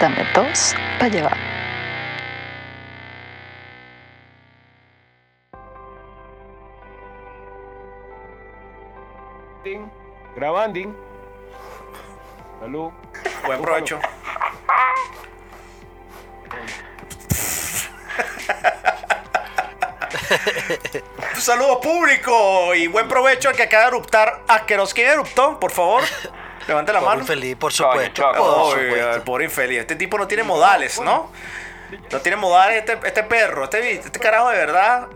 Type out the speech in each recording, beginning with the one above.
Dame dos para llevar. Grabanding. Salud. Buen provecho. Saludos público y buen provecho al que acaba de eruptar. Asqueroso. ¿Quién eruptó? Por favor, levante la Por mano. infeliz, por supuesto. por supuesto. el pobre infeliz. Este tipo no tiene modales, ¿no? No tiene modales este, este perro. Este, este carajo de verdad.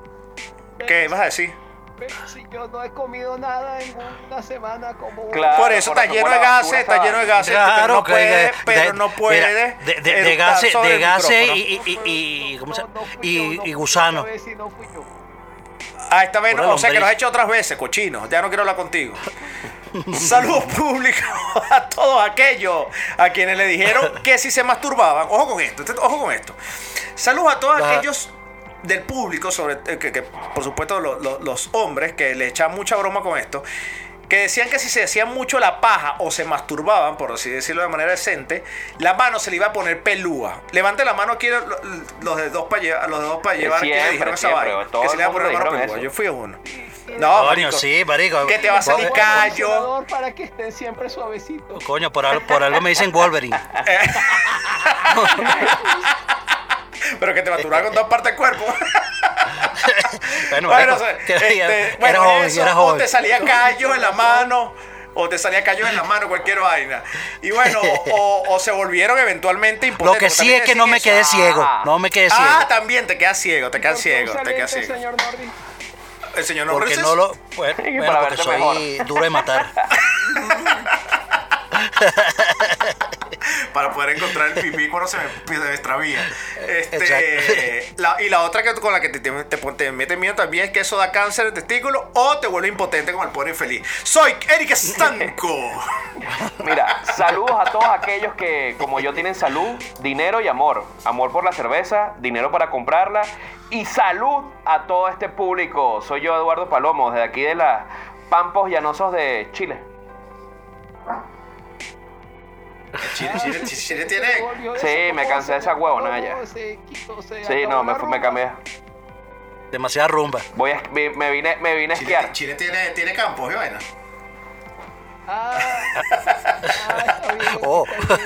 ¿Qué vas a decir? Pero si yo no he comido nada en una semana como... Claro. Por eso está lleno de gases, está lleno de gases, pero Claro, no que- puede, de- pero no puede mira, de, de, de eructar gases, de gases y, y, y, y- ¿cómo se No, no fui y, yo, no y fui yo gusano. esta vez y no fui yo. Ah, esta vez no, o sea que lo has hecho otras veces, cochino. Ya no quiero hablar contigo. Saludos públicos a todos aquellos a quienes le dijeron que si se masturbaban. Ojo con esto, este- ojo con esto. Saludos a todos Ajá. aquellos del público, sobre eh, que, que, por supuesto lo- lo- los hombres que le echan mucha broma con esto. Que decían que si se hacían mucho la paja o se masturbaban, por así decirlo de manera decente, la mano se le iba a poner pelúa. Levante la mano aquí los, de dos para llevar, los de dos para llevar que le siempre, dijeron esa vaina. todo Que se le iba a poner la mano dijeron pelúa. eso. Yo fui uno. No, Coño, marico, sí, marico. Que te va a salir callo. Para que esté siempre suavecito. Coño, por algo, por algo me dicen Wolverine. Pero que te masturba con dos partes del cuerpo. Bueno, bueno, marico, o sea, que este, era bueno, joven, eso, era o joven. te salía callos en la mano, o te salía callos en la mano, cualquier vaina. Y bueno, o, o se volvieron eventualmente Lo impotentes. que porque sí es que no me eso. quedé ciego. Ah. No me quedé ciego. Ah, también te quedas ciego, te quedas ¿Por qué ciego, te quedas ciego. señor Norris? El señor porque Norris no lo. Bueno, porque soy duro de matar. para poder encontrar el pipí cuando se me, se me extravía. Este, la- y la otra que con la que te, te, te, te mete miedo también es que eso da cáncer de testículo o te vuelve impotente como el pobre infeliz. Soy Eric Estanco. Mira, saludos a todos aquellos que, como yo, tienen salud, dinero y amor. Amor por la cerveza, dinero para comprarla y salud a todo este público. Soy yo, Eduardo Palomo, desde aquí de las Pampos Llanosos de Chile. Chile, Chile, Chile tiene. Sí, me cansé de esa huevona ya. Sí, no, me, cambié. Demasiada rumba. Voy a, me, me vine, me vine a Chile, esquiar. Chile tiene, tiene campos y vaina. Ah, ah, está bien, Oh. está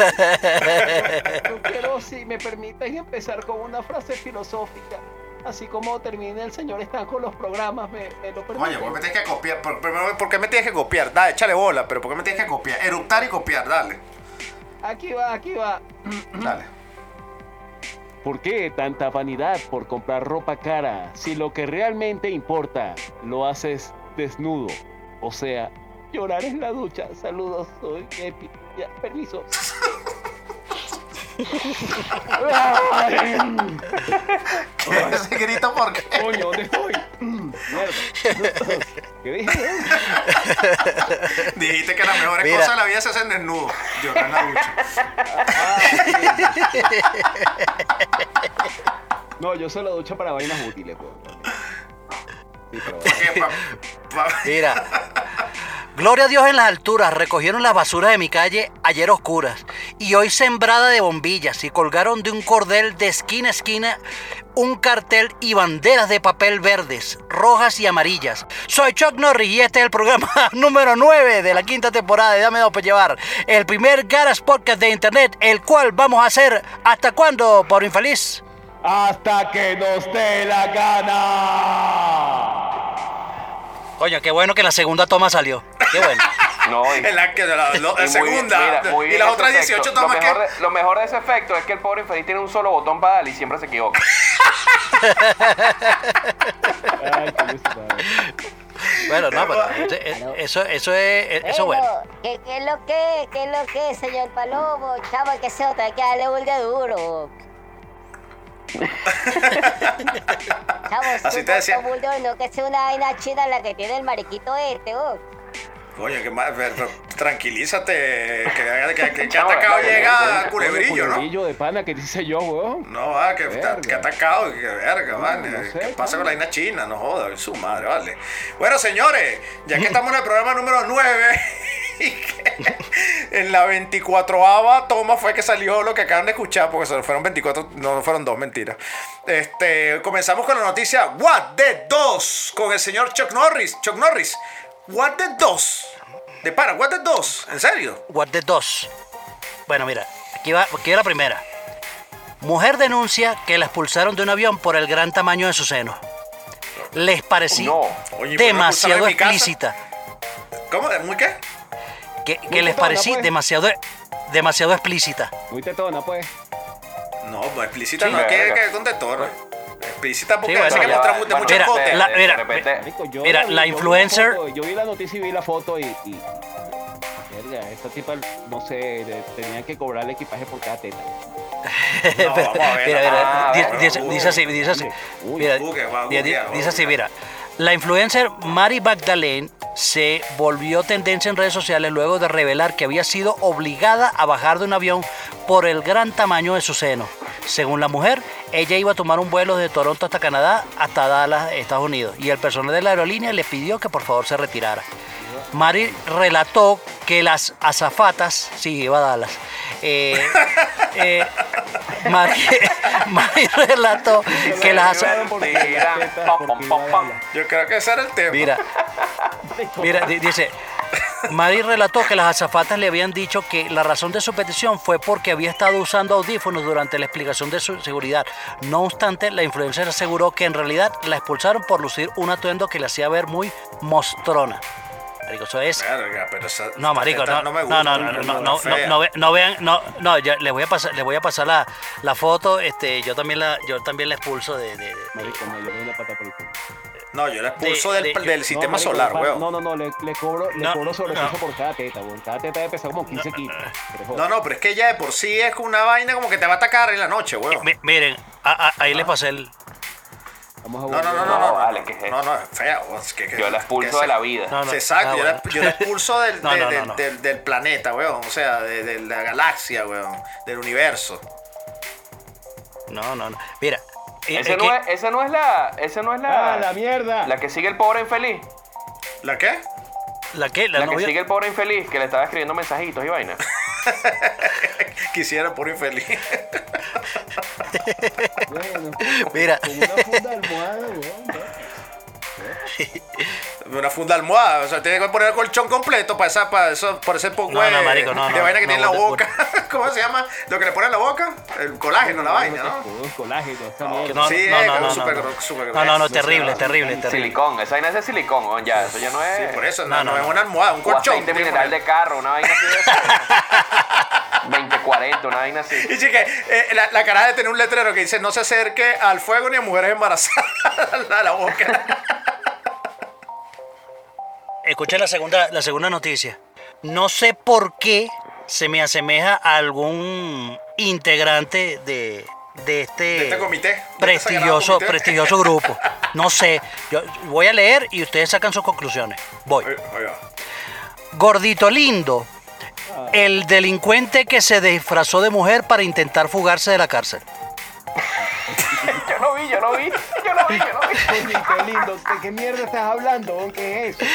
bien. Yo quiero, si me permiten, empezar con una frase filosófica. Así como termina el señor Stan con los programas, me, me lo. Coño, ¿por qué me tienes que copiar? Por, primero, ¿por qué me tienes que copiar? Dale, échale bola, pero ¿por qué me tienes que copiar? Eruptar y copiar, dale. Aquí va, aquí va. Dale. ¿Por qué tanta vanidad por comprar ropa cara si lo que realmente importa lo haces desnudo? O sea, llorar en la ducha. Saludos, soy Epi. Ya, permiso. ¿Qué es ese grito por qué? Coño, ¿dónde estoy? Mierda. ¿Qué dije? Dijiste que las mejores Mira. cosas de la vida se hacen desnudo. Llorar en la ducha. No, yo solo ducho para vainas útiles, pues. Sí, pero Mira. Gloria a Dios en las alturas, recogieron las basuras de mi calle ayer oscuras y hoy sembrada de bombillas y colgaron de un cordel de esquina a esquina un cartel y banderas de papel verdes, rojas y amarillas. Soy Chuck Norris y este es el programa número 9 de la quinta temporada de Dame Dos por Llevar, el primer Garas Podcast de Internet, el cual vamos a hacer hasta cuándo, por infeliz. Hasta que nos dé la gana. Coño, qué bueno que la segunda toma salió. Qué bueno. No, y- En la, que- la, lo- la y bien, segunda. mira, muy y las otras efecto. 18 lo tomas mejor, que. de, lo mejor de ese efecto es que el pobre infeliz tiene un solo botón para darle y siempre se equivoca. Ay, qué. Bueno, no, pero eso, eso, eso es, eso es bueno. ¿Qué, ¿Qué es lo que, qué es lo que, señor Palomo? Chavo, que se otra, que darle de duro. Chavo, Así te decía. bulldog, no que sea una vaina china la que tiene el mariquito este, oh. Coño, que más. pero- Tranquilízate. Que, que, que, que Chamo, atacado llega Culebrillo, ¿no? Culebrillo de pana que dice yo, weón. No, va, que, que atacado, que verga, vale. sé, ¿Qué pasa con la isla china? No joda, su madre, vale. Bueno, señores, ya que estamos en el programa número 9, Y que en la 24ava toma fue que salió lo que acaban de escuchar, porque fueron 24, no fueron dos, mentiras. Este, comenzamos con la noticia What the 2 con el señor Chuck Norris. Chuck Norris, What the 2. De para, What the 2, ¿en serio? What the dos. Bueno, mira, aquí va, aquí va la primera. Mujer denuncia que la expulsaron de un avión por el gran tamaño de su seno. Les parecía No. Oye, ¿por qué me expulsaron demasiado explícita. ¿Cómo? ¿Muy qué? Que, que Muy les tetona, parecía pues. demasiado, demasiado explícita. Muy tetona, pues. No, pues explícita Sí. no, que, que contestó. ¿no? Explícita porque Sí, bueno, hace que de bueno, mucho mira, la- de- mira, de repente- yo Mira, vi- la yo vi influencer- foto, yo vi la noticia y vi la foto y. y verga, esta tipa, no sé, le- tenían que cobrar el equipaje por cada teta. No, vamos a ver, Mira, mira, Ah, bueno, dice, así, dice así. uy, Mira, va dice así, mira. La influencer Mari Magdalene se volvió tendencia en redes sociales luego de revelar que había sido obligada a bajar de un avión por el gran tamaño de su seno. Según la mujer, ella iba a tomar un vuelo de Toronto hasta Canadá, hasta Dallas, Estados Unidos, y el personal de la aerolínea le pidió que por favor se retirara. Mari relató que las azafatas, sí, iba a Dallas, eh, eh, Mari, Mari relató que las azafatas... Yo creo que ese era el tema. Mira, mira, di- dice, Mari relató que las azafatas le habían dicho que la razón de su petición fue porque había estado usando audífonos durante la explicación de su seguridad. No obstante, la influencer aseguró que en realidad la expulsaron por lucir un atuendo que le hacía ver muy mostrona. Marico, eso es Verga, pero esa- no, marico, no, no no, me no, gusta, no, no, no, no, fea. no ve- no vean, no, no, ya les voy a pasar, les voy a pasar la, la foto, este, yo también la, yo también la expulso de, de- de- Marico, no, yo una pata por el culo. No, yo la expulso De- del, de- del No, sistema marico, solar, weón. No, no, no, le, le cobro, le No, cobro sobrepeso no. por cada teta, weón. Cada teta debe pesar como 15 kilos. No, no, pero es que ella de por sí es una vaina como que te va a atacar en la noche, weón. Mi- miren, a- a- ahí les pasé el, Vamos a No, no, no, no, No, no. vale, no, ¿qué es eso? no, no, es fea. weón, es que- que- Yo la expulso de la vida. No, no. Sí, Exacto, Ah, yo, la, bueno. yo la expulso del, No, de- no, no, del, no. del- del planeta, weón. O sea, de, de la galaxia, weón. Del universo. no, no, no, mira, Ese es no que- es, ese no es la, ese no es la, ¡Ah, la mierda! la que sigue el pobre infeliz. ¿La qué? la que, la La, que sigue el pobre infeliz, que le estaba escribiendo mensajitos y vaina. Quisiera por infeliz. Bueno, Mira. Con una funda de almohada, weón. Una funda almohada. O sea, tiene que poner el colchón completo para esa, para eso, por ese poco No, de, no, marico, no, de no, vaina que no, tiene en la boca. ¿Cómo se llama? Lo que le pone en la boca. El colágeno, la vaina, ¿no? Un colágeno, No, Sí, no, es no, no, súper no. no, no, terrible, terrible, terrible. Silicón, esa vaina es de silicón, ya, eso ya no es. Sí, por eso, no, No, no, no, es una almohada, un colchón. que mineral de carro, una vaina así de eso. 2040, una vaina así. Y chique, eh, la, la cara de tener un letrero que dice no se acerque al fuego ni a mujeres embarazadas a la boca. Escuchen la segunda, la segunda noticia. No sé por qué se me asemeja a algún integrante de, de este, De este comité, de este sagrado prestigioso, comité. prestigioso grupo. No sé. Yo voy a leer y ustedes sacan sus conclusiones. Voy. Gordito lindo. El delincuente que se disfrazó de mujer para intentar fugarse de la cárcel. Yo no vi, yo no vi, yo no vi, yo no vi. Coño, qué lindo. ¿De qué mierda estás hablando? ¿Qué es eso?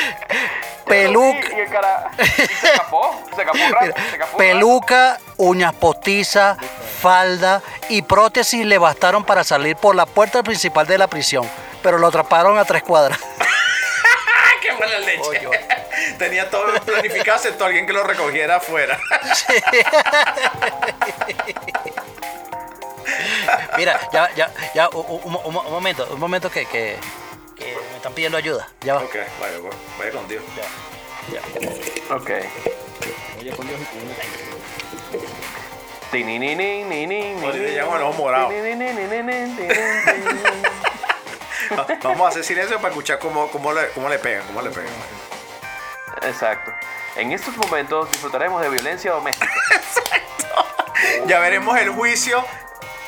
Peluca. Y el cara. Y se escapó, se escapó un rato, se escapó un rato. Peluca, uñas postizas, falda y prótesis le bastaron para salir por la puerta principal de la prisión, pero lo atraparon a tres cuadras. ¡Ah, qué buena leche! Tenía todo planificado, excepto alguien que lo recogiera afuera. Mira, ya, ya, ya, un, un- un- un momento, un momento que, que- que me están pidiendo ayuda. Ya va. ok, vaya, voy- vaya con Dios. Ok. Oye, con Dios y con Vamos a hacer silencio para escuchar cómo, cómo, le, cómo le pegan, cómo le pegan. Exacto. En estos momentos disfrutaremos de violencia doméstica. Ya veremos el juicio,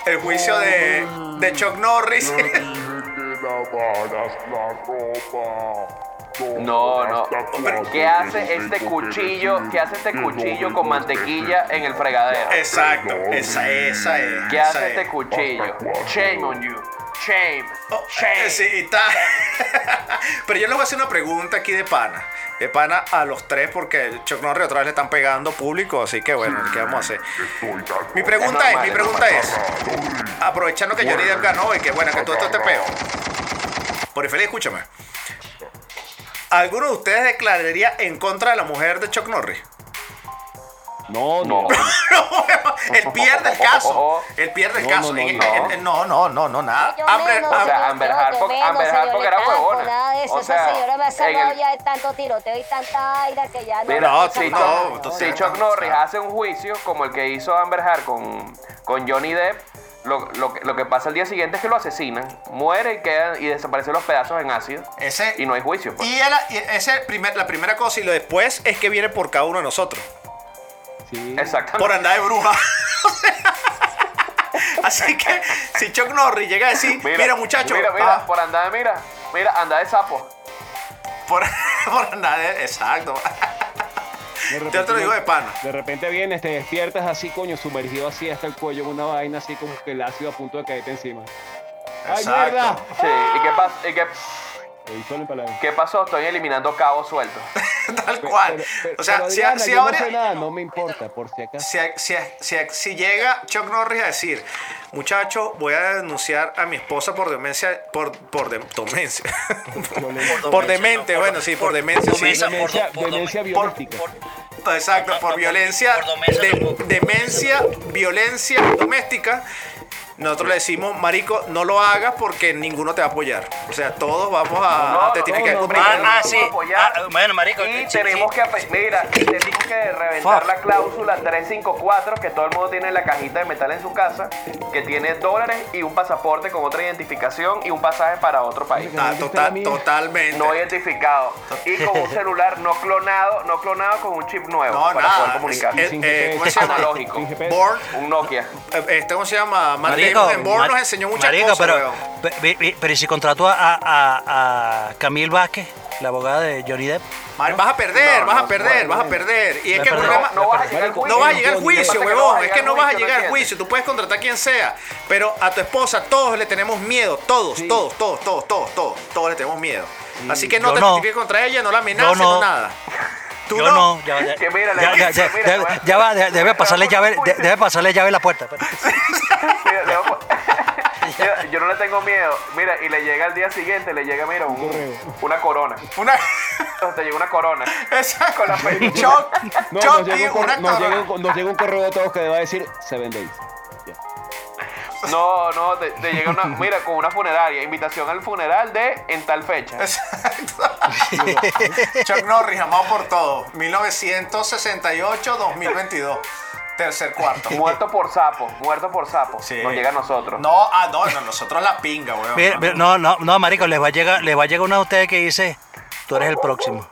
el juicio de, de Chuck Norris. No, no. ¿Qué hace este cuchillo? ¿Qué hace este cuchillo con mantequilla en el fregadero? Exacto, esa, esa es. ¿Qué esa hace es. este cuchillo? Shame on you. Shame. Oh, Shame. eh, sí, está. Pero yo les voy a hacer una pregunta aquí de pana. De pana a los tres, porque Chuck Norris otra vez le están pegando público, así que bueno, ¿qué vamos a hacer? Mi pregunta es, mi pregunta es, aprovechando que Johnny Depp ganó y que bueno, que todo esto te peo. Por infeliz, escúchame. ¿Alguno de ustedes declararía en contra de la mujer de Chuck Norris? No, No. no. Él pierde el caso. Él pierde el No, caso. no, no, En- no. No, no, no, nada. Menos, o sea, Amber Amber Harper era huevona. Nada de eso, O esa sea, señora me ha salvado el- ya de tanto tiroteo y tanta aira que ya no... Mira, No, esa sí, no, Si. Chuck Norris hace un juicio como el que hizo Amber Heard con, con Johnny Depp, lo, lo, que- lo que pasa el día siguiente es que lo asesinan, muere y, queda, y desaparecen los pedazos en ácido. Ese, Y no hay juicio. pues. Y, ese primer, la primera cosa y lo después es que viene por cada uno de nosotros. Sí. Exactamente. Por andar de bruja. Así que si Chuck Norris llega a decir, mira, muchacho, Mira, mira, ah, por andar de, mira, mira, anda de sapo. por, por andar de. Exacto. De Yo te lo digo de pana. De repente vienes, te despiertas así, coño, sumergido así hasta el cuello en una vaina así como que el ácido a punto de caerte encima. ¡Ay, Exacto. mierda! Sí, ¿y qué, pas- y qué. Qué pasó? Estoy eliminando cabos sueltos. Tal cual. Pero- pero- o sea, pero si, Diana, si ahora. no sé nada, no me importa, por si acaso. Si, si- si- si llega Chuck Norris a decir, muchacho, voy a denunciar a mi esposa por demencia, por, por de- demencia. por demente, bueno, sí, por demencia. sí. demencia, Demencia, por- por- demencia por- biológica. Exacto, por violencia, de- demencia, violencia doméstica. Nosotros le decimos, marico, no lo hagas porque ninguno te va a apoyar. O sea, todos vamos a, No, a testificar. no, no, Ah, sí. apoyar. Ah, bueno, marico. Y sí, tenemos sí. que, mira, tenemos que reventar Fuck. la cláusula 354 que todo el mundo tiene en la cajita de metal en su casa, que tiene dólares y un pasaporte con otra identificación y un pasaje para otro país. Ah, total- totalmente. No identificado. Y con un celular no clonado, no clonado con un chip nuevo No, para nada. poder comunicar. Eh, eh. ¿Cómo se llama? Analógico. Born. Un Nokia. eh, Este, ¿cómo se llama? Matt Marico, en nos enseñó muchas marico, cosas, pero, pe- pe- pero ¿y si contrató a, a, a Camille Vázquez, la abogada de Johnny Depp. Mar- vas a perder, No, vas a perder, no, vas a perder. Y es No que el problema... No, no vas a llegar al juicio. No vas a llegar juicio, huevón. Es que no vas a llegar ¿no al juicio. Tú puedes contratar a quien sea. Pero a tu esposa todos le tenemos miedo. Todos, Sí. todos, todos, todos, todos, todos. Todos le tenemos miedo. Así que no Yo te no. testifiques contra ella, no la amenaces, no. nada. Tú Yo no, ya, ya, Que mira, le ya, voy ya, a- ya, mira, ya- le voy a- ya va, de- debe pasarle a llave, debe pasarle llave la puerta. A yo no le tengo miedo. Mira, y le llega al día siguiente, le llega, mira, un- correo. una corona. Una. Te llega una corona. Esa Con la fe- Choc, No, Choc nos llega, un correo, una nos, llega corona. un, nos llega un correo de todos que va a decir Seven Days. No, no, te, te llega una, mira, con una funeraria, invitación al funeral de en tal fecha. Exacto. Chuck Norris, amado por todo. 1968-2022. Tercer cuarto. Muerto por sapo, muerto por sapo. Sí. Nos llega a nosotros. No, ah, no, no, nosotros la pinga, weón. Mira, mira, No, no, no, marico, les va a llegar, les va a llegar una de ustedes que dice, tú eres el próximo.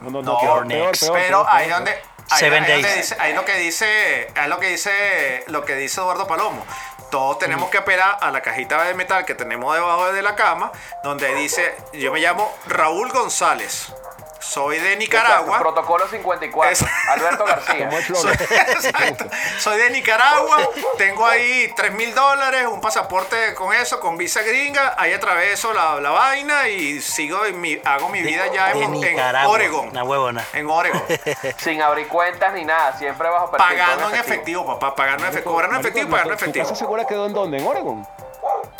No, no, No, no, peor, next. peor, peor, Pero ahí donde. Ahí, ahí donde days. dice, ahí lo que dice, ahí lo que dice, lo que dice Eduardo Palomo. Todos tenemos que apelar a la cajita de metal que tenemos debajo de la cama, donde dice, yo me llamo Raúl González, soy de Nicaragua. Protocolo 54. Es- Alberto García. Soy, exacto. Soy de Nicaragua, tengo ahí 3 mil dólares, un pasaporte con eso, con visa gringa, ahí atraveso la, la vaina y sigo en mi, hago mi vida ya en, en. Oregon. Una huevona. En Oregon. Sin abrir cuentas ni nada, siempre bajo perfil. Pagando en efectivo, papá, pagando en efectivo, cobrando en efectivo y pagando en ¿Tu efectivo. casa segura quedó en dónde? ¿En Oregon?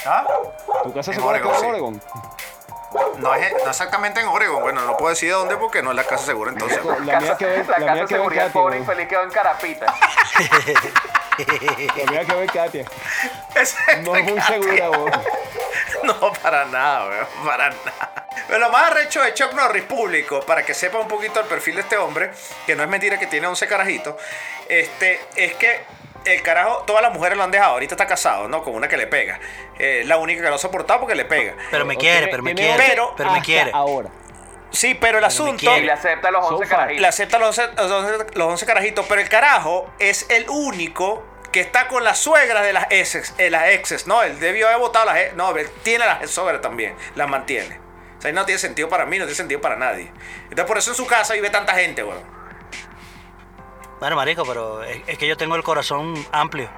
¿Ah? ¿Tu casa En segura Oregon, quedó en sí. No es no exactamente en Oregon, bueno, no puedo decir de dónde porque no es la casa segura entonces. La mía quedó en, la la casa quedó seguridad Katia. pobre weón. infeliz quedó en Carapita. La mía quedó en Katia. No es muy segura, weón. No, para nada, weón, para nada. Pero lo más arrecho de Chuck Norris público, para que sepa un poquito el perfil de este hombre, que no es mentira que tiene 11 carajitos, este, es que el carajo, todas las mujeres lo han dejado. Ahorita está casado, ¿no? Con una que le pega. Eh, la única que no ha soportado porque le pega. Pero me quiere, pero me quiere. Pero- pero me quiere. Ahora. Sí, pero el asunto. Y le acepta los 11 So far. carajitos. Le acepta los 11, los 11 los 11 carajitos, pero el carajo es el único que está con las suegras de las exes, eh, las exes, ¿no? Él debió haber votado las ex- no, él tiene las suegras también, las mantiene. O sea, ahí no tiene sentido para mí, no tiene sentido para nadie. Entonces por eso en su casa vive tanta gente, weón. Bueno, marico, pero es, es que yo tengo el corazón amplio.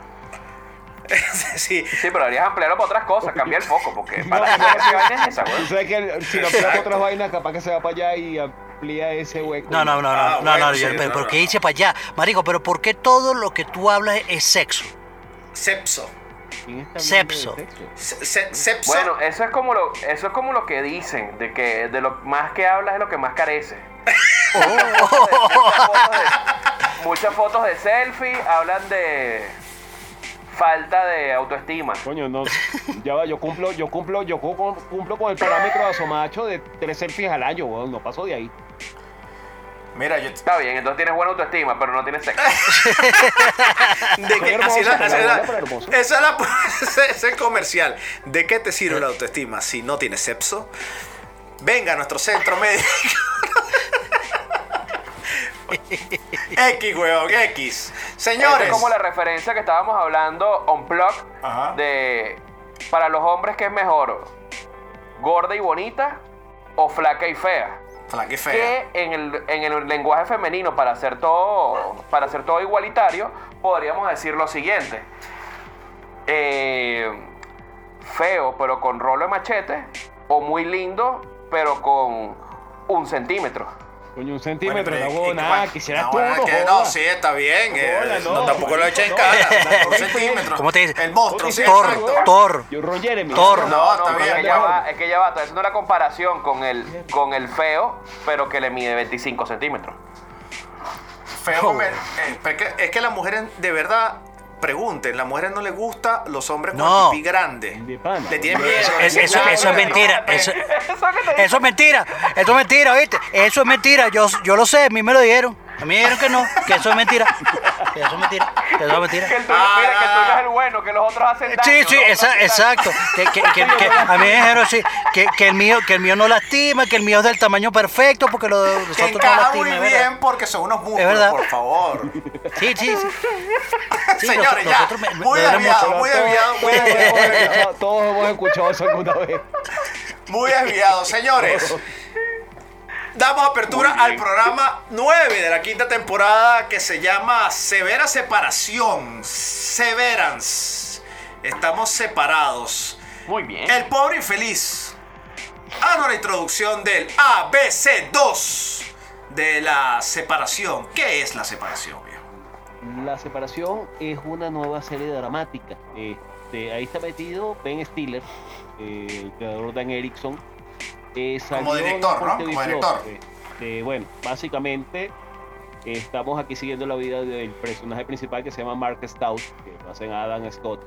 sí. Sí, pero deberías ampliarlo para otras cosas, cambiar el foco, porque para No, no, es esa, güey. sabes que si lo amplía para otras vainas, capaz que se va para allá y amplía ese hueco. No, no, no, no, Ah, no, no, bueno, yo- pero, no, no, ¿qué dice para allá? Marico, pero ¿por qué todo lo que tú hablas es sexo? Sepso. ¿Quién está de Sepso. Se-. Bueno, eso es como lo, eso es como lo que dicen, de que de lo más que hablas es lo que más carece. Muchas, fotos de, muchas fotos de selfie hablan de falta de autoestima. Coño, no. Ya va, yo cumplo, yo cumplo, yo cu- cumplo con el parámetro de asomacho de tres selfies al año, weón. No paso de ahí. Mira, yo. Está bien, entonces tienes buena autoestima, pero no tienes sexo. De que, hermoso, así la- así esa es la, ese es el comercial. ¿De qué te sirve la autoestima si no tienes sepso? Venga a nuestro centro médico. X, weón, X. Esa Señores. es como la referencia que estábamos hablando on plug Ajá. de para los hombres que es mejor gorda y bonita o flaca y fea. Fea. que en el, en el lenguaje femenino, para hacer todo, para hacer todo igualitario, podríamos decir lo siguiente. Eh, feo, pero con rolo de machete, o muy lindo, pero con un centímetro. Coño, un Bueno, centímetro, pero no es huevo que- nada. bueno, Quisieras no, tú, bueno, no que- no, sí, está bien. eh, Hola, no, no, tampoco lo eché en cara. Un no, centímetro. ¿Cómo te dice? El monstruo, sí, Thor, exacto. Thor. Yo, Ron Jeremy. Thor. No, está pero bien, es que ya va. es que ya va, estoy haciendo la comparación con el, con el feo, pero que le mide 25 centímetros. Feo eh, es, que, es que las mujeres, de verdad, pregunten. Las mujeres no les gusta los hombres con No. pipí grande. Le tienen miedo. Es- eso, tienen eso es mentira. Eso, es mentira. Eso es mentira, ¿viste? Eso es mentira. Yo, yo lo sé, a mí me lo dijeron. A mí me dijeron que no, que eso es mentira. Que eso es mentira. Que eso es mentira. Que el tuyo, Ah, mira, que el tuyo es el bueno, que los otros hacen daño. Sí, sí, los esa- exacto. Que, que- que- que a mí me dijeron sí, que, que el mío, que el mío no lastima, que el mío es del tamaño perfecto, porque lo de los Que otros no encaja lastima, muy verdad. bien porque son unos músculos, verdad. por favor. Sí, sí, sí. Sí, Señores, nos- ya. nosotros me- me- muy desviado, mucho. muy desviado, muy desviado. todos hemos escuchado eso alguna vez. Muy desviado, señores. Damos apertura al programa 9 de la quinta temporada que se llama Severa Separación. Severance. Estamos separados. Muy bien. El pobre infeliz. Hago la introducción del ABC2 de la separación. ¿Qué es la separación, viejo? La separación es una nueva serie dramática. Este, ahí está metido Ben Stiller, eh, el creador Dan Erickson. Eh, Como director, ¿no? Como director. Este, bueno, básicamente eh, estamos aquí siguiendo la vida del personaje principal que se llama Mark Stout, que lo hacen Adam Scott.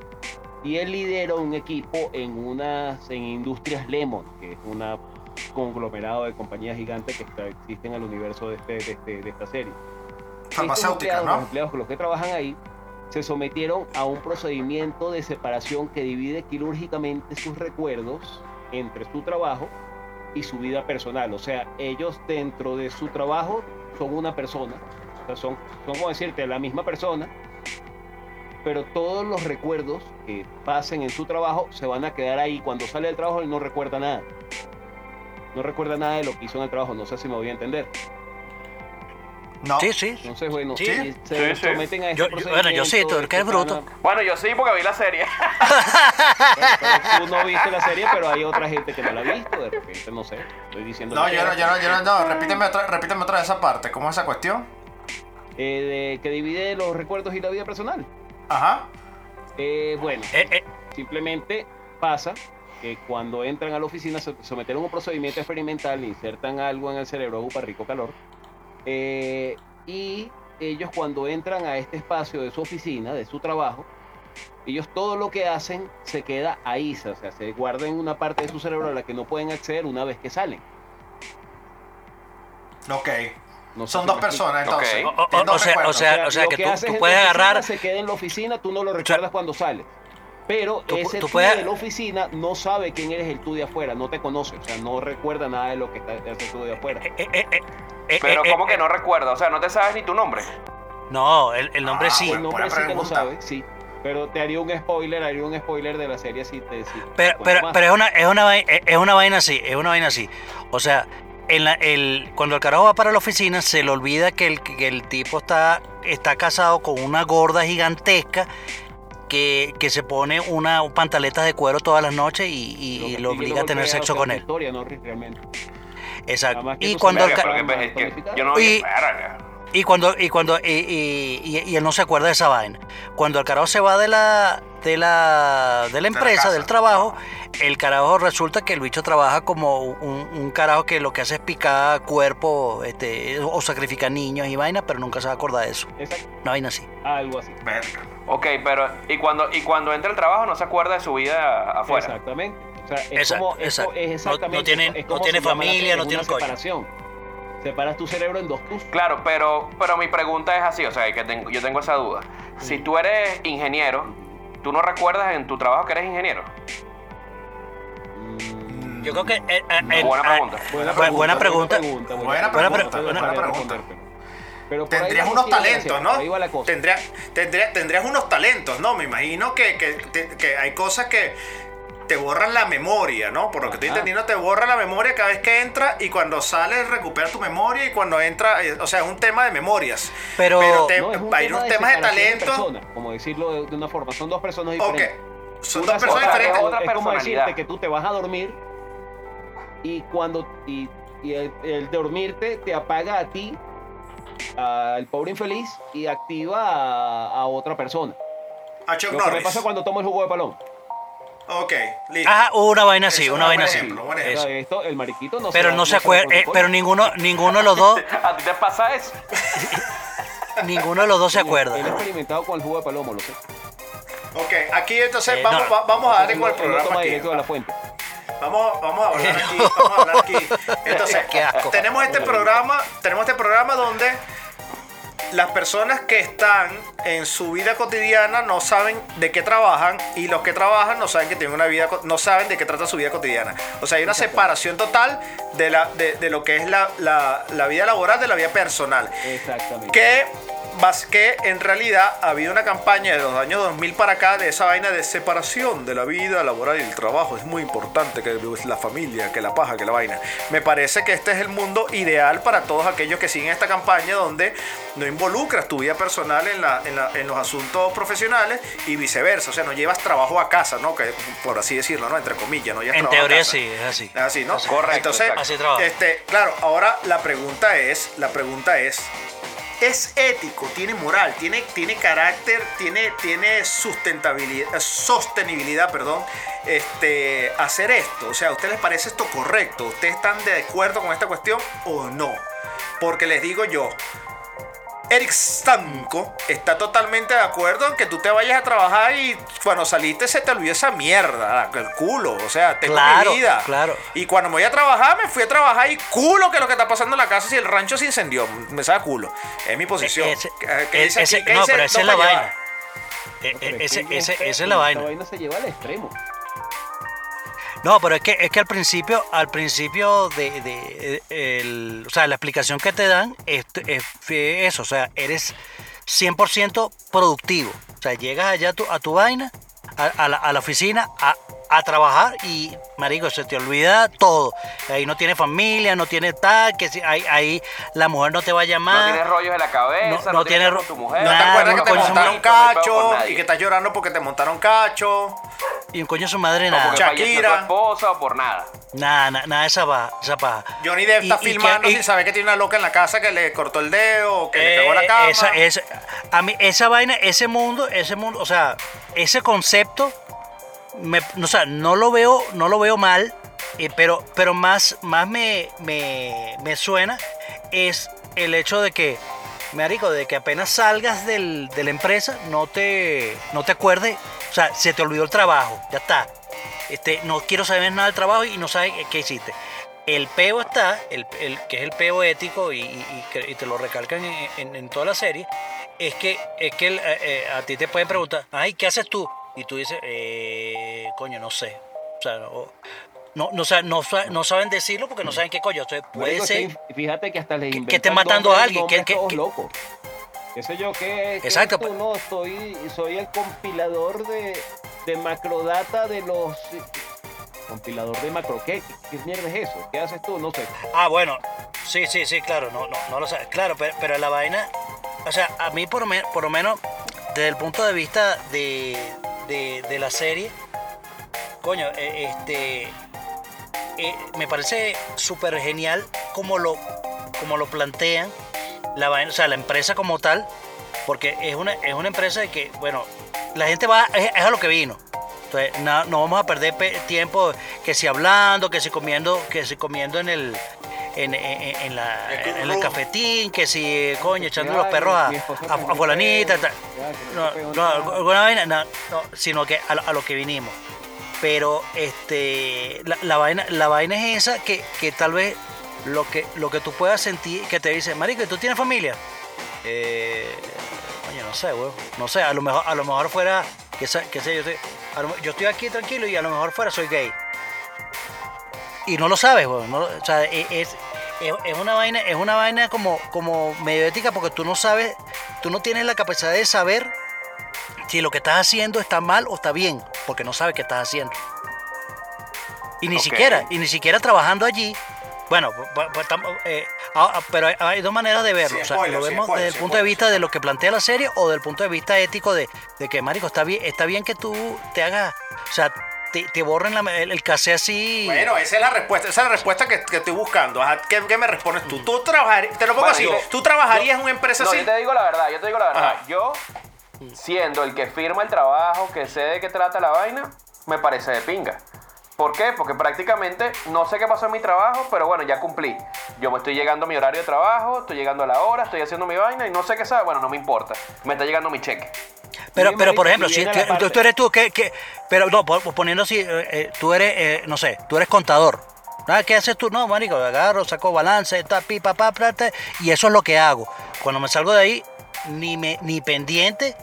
Y él lidera un equipo en unas en Industrias Lemon, que es un conglomerado de compañías gigantes que está- existen al universo de, este, de, este- de esta serie. Farmacéutica, ¿no? Los empleados con los que trabajan ahí se sometieron a un procedimiento de separación que divide quirúrgicamente sus recuerdos entre su trabajo y su vida personal. O sea, ellos dentro de su trabajo son una persona. O sea, son, son como decirte, la misma persona. Pero todos los recuerdos que pasen en su trabajo se van a quedar ahí. Cuando sale del trabajo, él no recuerda nada. No recuerda nada de lo que hizo en el trabajo. No sé si me voy a entender. No. Sí, sí. Entonces, bueno, Sí. se Sí, sí. someten a este Yo- yo- bueno, yo sí, tú eres que eres bruto. Bueno, yo sí, porque vi la serie. Tú no viste la serie, pero hay otra gente que no la ha visto. De repente, no sé. Estoy diciendo. No, que- yo no, yo no, yo no, no. Repíteme otra, repíteme otra de esa parte. ¿Cómo es esa cuestión? Eh, de- que divide los recuerdos y la vida personal. Ajá. Eh, bueno, Eh, eh, simplemente pasa que cuando entran a la oficina se sometieron a un procedimiento experimental, insertan algo en el cerebro, para rico calor, eh, y ellos cuando entran a este espacio de su oficina, de su trabajo, ellos todo lo que hacen se queda ahí, o sea, se guarda en una parte de su cerebro a la que no pueden acceder una vez que salen. Ok. No sé Son dos personas entonces. O- o- Tienen dos o sea- o sea- O sea, que que, tú- puedes oficina agarrar- Se queda en la oficina, tú no lo recuerdas cuando sales. Pero Tú ese tú puedes- de la oficina no sabe quién eres el tú de afuera, no te conoce, o sea, no recuerda nada de lo que está hace tú de afuera. eh, eh, eh, eh, Pero eh, ¿cómo eh, que no recuerdo? O sea, no te sabes ni tu nombre. No, el, el nombre Ah, sí. el nombre sí que no pregunta. sabe, sí. Pero te haría un spoiler, haría un spoiler de la serie si te si Pero, pero, pero es una, es una vai- es es una vaina así, es una vaina así. O sea, en la- el, cuando el carajo va para la oficina, se le olvida que el, que el tipo está, está casado con una gorda gigantesca que, que se pone una pantaleta de cuero todas las noches y, y- y lo obliga a tener sexo con él. Historia, no realmente. Exacto. Y cuando Y- cuando, y cuando, y, y- y- y él no se acuerda de esa vaina. Cuando el carajo se va de la, de la, de la empresa, del trabajo, el carajo resulta que el bicho trabaja como un, un carajo que lo que hace es picar cuerpo, este, o sacrificar niños y vaina, pero nunca se va a acordar de eso. Exacto, Una vaina así. algo así. Verga. Ok, pero y cuando, y cuando entra al trabajo no se acuerda de su vida afuera. Exactamente. O sea, es Exacto, como, eso exacto. es No- exactamente no tiene-. Es no tiene familia, no es tiene coño. separación. Separas tu cerebro en dos. Claro, pero, pero mi pregunta es así, o sea, que tengo- yo tengo esa duda. Si tú eres ingeniero, ¿tú no recuerdas en tu trabajo que eres ingeniero? Yo creo que... eh, eh, eh, Buena pregunta. bu- buena pregunta. Buena Buena pregunta, pregunta, buena buena pregunta. Pero Tendrías unos talentos, ¿no? por Ahí va la cosa. Tendría- tendría- tendrías unos talentos, ¿no? Me imagino que, que, que hay cosas que te borran la memoria, ¿no? Por lo que estoy Ajá. entendiendo, te borra la memoria cada vez que entra y cuando sales recupera tu memoria y cuando entra, o sea, es un tema de memorias. Pero- te- No, es un hay tema unos de temas de talento. personas, como decirlo de, de una forma. Son dos personas Ok, diferentes. Son Una dos personas cosa diferentes. otra Es como decirte que tú te vas a dormir y cuando y, y el, el dormirte te apaga a ti, al pobre infeliz, y activa a, a otra persona. A Chuck Lo que me Norris. pasa cuando tomo el jugo de palón. Ok, listo. Ajá, una vaina así, una vaina así. esto, el mariquito no Pero va- no se acuerda, eh, pero ninguno, ninguno de los dos, ¿A ti te pasa eso? ninguno de los dos se acuerda. Él experimentado con el jugo de palomo, lo sé. Ok, aquí entonces Eh, vamos, no. va- vamos a dar no- no programa toma aquí. directo de la fuente. Vamos, vamos a hablar aquí, vamos a hablar aquí. Entonces, Qué asco. tenemos este programa, tenemos este programa donde las personas que están en su vida cotidiana no saben de qué trabajan y los que trabajan no saben que tienen una vida, no saben de qué trata su vida cotidiana. O sea, hay una separación total de, la, de, de lo que es la, la, la vida laboral de la vida personal. Exactamente. Que, vas- que en realidad ha habido una campaña de los años 2000 para acá de esa vaina de separación de la vida laboral y el trabajo. Es muy importante que la familia, que la paja, que la vaina. Me parece que este es el mundo ideal para todos aquellos que siguen esta campaña donde no involucras tu vida personal en, la, en, la- en los asuntos profesionales y viceversa. O sea, no llevas trabajo a casa, ¿no? Que, por así decirlo, ¿no? Entre comillas, no llevas En trabajo a teoría casa. sí, es así. Es así, ¿no? Correcto, Entonces. Así este, claro, ahora la pregunta es, la pregunta es, ¿es ético, tiene moral, tiene, tiene carácter, tiene, tiene sustentabilidad, eh, sostenibilidad, perdón, este, hacer esto? O sea, ¿a ustedes les parece esto correcto? ¿Ustedes están de acuerdo con esta cuestión o no? Porque les digo yo, Eric Stanco está totalmente de acuerdo en que tú te vayas a trabajar y cuando saliste se te olvidó esa mierda, el culo. O sea, tengo Claro, mi vida. claro. Y cuando me voy a trabajar, me fui a trabar y culo que lo que está pasando en la casa si el rancho se incendió. Me sabe culo. Es mi posición. Ese- ¿Qué- qué dice ese- aquí? ¿Qué no, dice? pero esa es la vaina. Ese- ese- esa es la vaina. vaina se lleva al extremo. No, pero es que, es que al principio, al principio de, eh, el- o sea, la explicación que te dan es, es eso, o sea, eres 100% productivo. O sea, llegas allá tu, a tu vaina, a la, a la oficina, a, a trabajar y, marico, se te olvida todo. Ahí no tienes familia, no tienes tal, que si, ahí, ahí la mujer no te va a No llamar. tienes rollos en la cabeza, No- no, no tienes tiene con ro- tu mujer. ¿No te acuerdas no que te montaron no cacho y que estás llorando porque te montaron cacho? y un coño su madre O nada. porque falleció tu Shakira. esposa o por nada. Nada, nada, nada de esa paja, esa paja. Johnny Depp está filmando y- sin saber que tiene una loca en la casa que le cortó el dedo o que le cagó la Eh, cama. Esa, esa- a mí, esa vaina, ese mundo, ese mundo, o sea, ese concepto, me, o sea, no lo veo, no lo veo mal, eh, pero, pero más, más me, me, me suena es el hecho de que, marico, de que apenas salgas del- de la empresa, no te, no te acuerdes, o sea, se te olvidó el trabajo, ya está. Este, no quiero saber nada del trabajo y no sabes qué hiciste. El peo está, el, que es el peo ético y, y- te lo recalcan en, en- toda la serie, es que, es que eh, eh, a ti te pueden preguntar, ay, ¿qué haces tú? Y tú dices, eh, coño, no sé. O sea, no, no, no, no no saben decirlo porque no saben qué coño. Entonces, puede ser... fíjate que hasta les que- que inventan esté matando a alguien, que- que- locos. Qué sé yo, que Exacto, pues. no, soy, soy el compilador de, de macrodata de los... ¿Compilador de macro qué? ¿Qué, qué mierda es eso? ¿Qué haces tú? No sé. Ah, bueno, sí, sí, sí, claro, no, no, no lo sabes. Claro, pero, pero la vaina, o sea, a mí por, men- por lo menos, desde el punto de vista de, de- la serie, coño, eh, este, eh, me parece súper genial como lo, como lo plantean, la, o sea, la empresa como tal, porque es una, es una empresa de que, bueno, la gente va, es, a lo que vino. Entonces, na- no vamos a perder pe- tiempo que si hablando, que si comiendo, que si comiendo en el en, en- en la- en el cafetín, que si coño, echando los perros a, a, fulanita, tal. No, no, alguna vaina, no, no, sino que a, lo- a lo que vinimos. Pero este la, la vaina, la vaina es esa que, que tal vez lo que, lo que tú puedas sentir, que te dice, Marico, ¿y ¿tú tienes familia? Eh, coño, no sé, weón. No sé, a lo mejor, a lo mejor fuera, que sé, que sé, yo, estoy, a lo- yo estoy aquí tranquilo y a lo mejor fuera soy gay. Y no lo sabes, weón. no lo- o sea, e- es, es, es una vaina, es una vaina como, como medio ética porque tú no sabes, tú no tienes la capacidad de saber si lo que estás haciendo está mal o está bien, porque no sabes qué estás haciendo. Y ni siquiera, y ni siquiera trabajando allí. Bueno, pues, pues, tam- eh, pero hay, dos maneras de verlo. O sea, spoiler, lo vemos spoiler, desde el punto de vista de lo que plantea la serie o del punto de vista ético de, de que, marico, está bien, está bien que tú te hagas, o sea, te, te borren la- el, el casé así. Bueno, esa es la respuesta, esa es la respuesta que, que estoy buscando. Ajá, ¿Qué, qué me respondes tú? Tú trabajarías, te lo pongo Bueno, así, yo- tú trabajarías en una empresa No, así. yo te digo la verdad, yo te digo la verdad. Ajá. Yo, siendo el que firma el trabajo, que sé de qué trata la vaina, me parece de pinga. ¿Por qué? Porque prácticamente no sé qué pasó en mi trabajo, pero bueno, ya cumplí. Yo me estoy llegando a mi horario de trabajo, estoy llegando a la hora, estoy haciendo mi vaina y no sé qué sabe. Bueno, no me importa. Me está llegando mi cheque. Pero, pero por ejemplo, si tú, parte- eres tú, que, que- pero no, po- poniendo así, eh, eh, tú eres, eh, no sé, tú eres contador. Ah, ¿Qué haces tú? No, marico, agarro, saco balance, ta, pi, pa, pa, pa, ta, y eso es lo que hago. Cuando me salgo de ahí, ni me, ni pendiente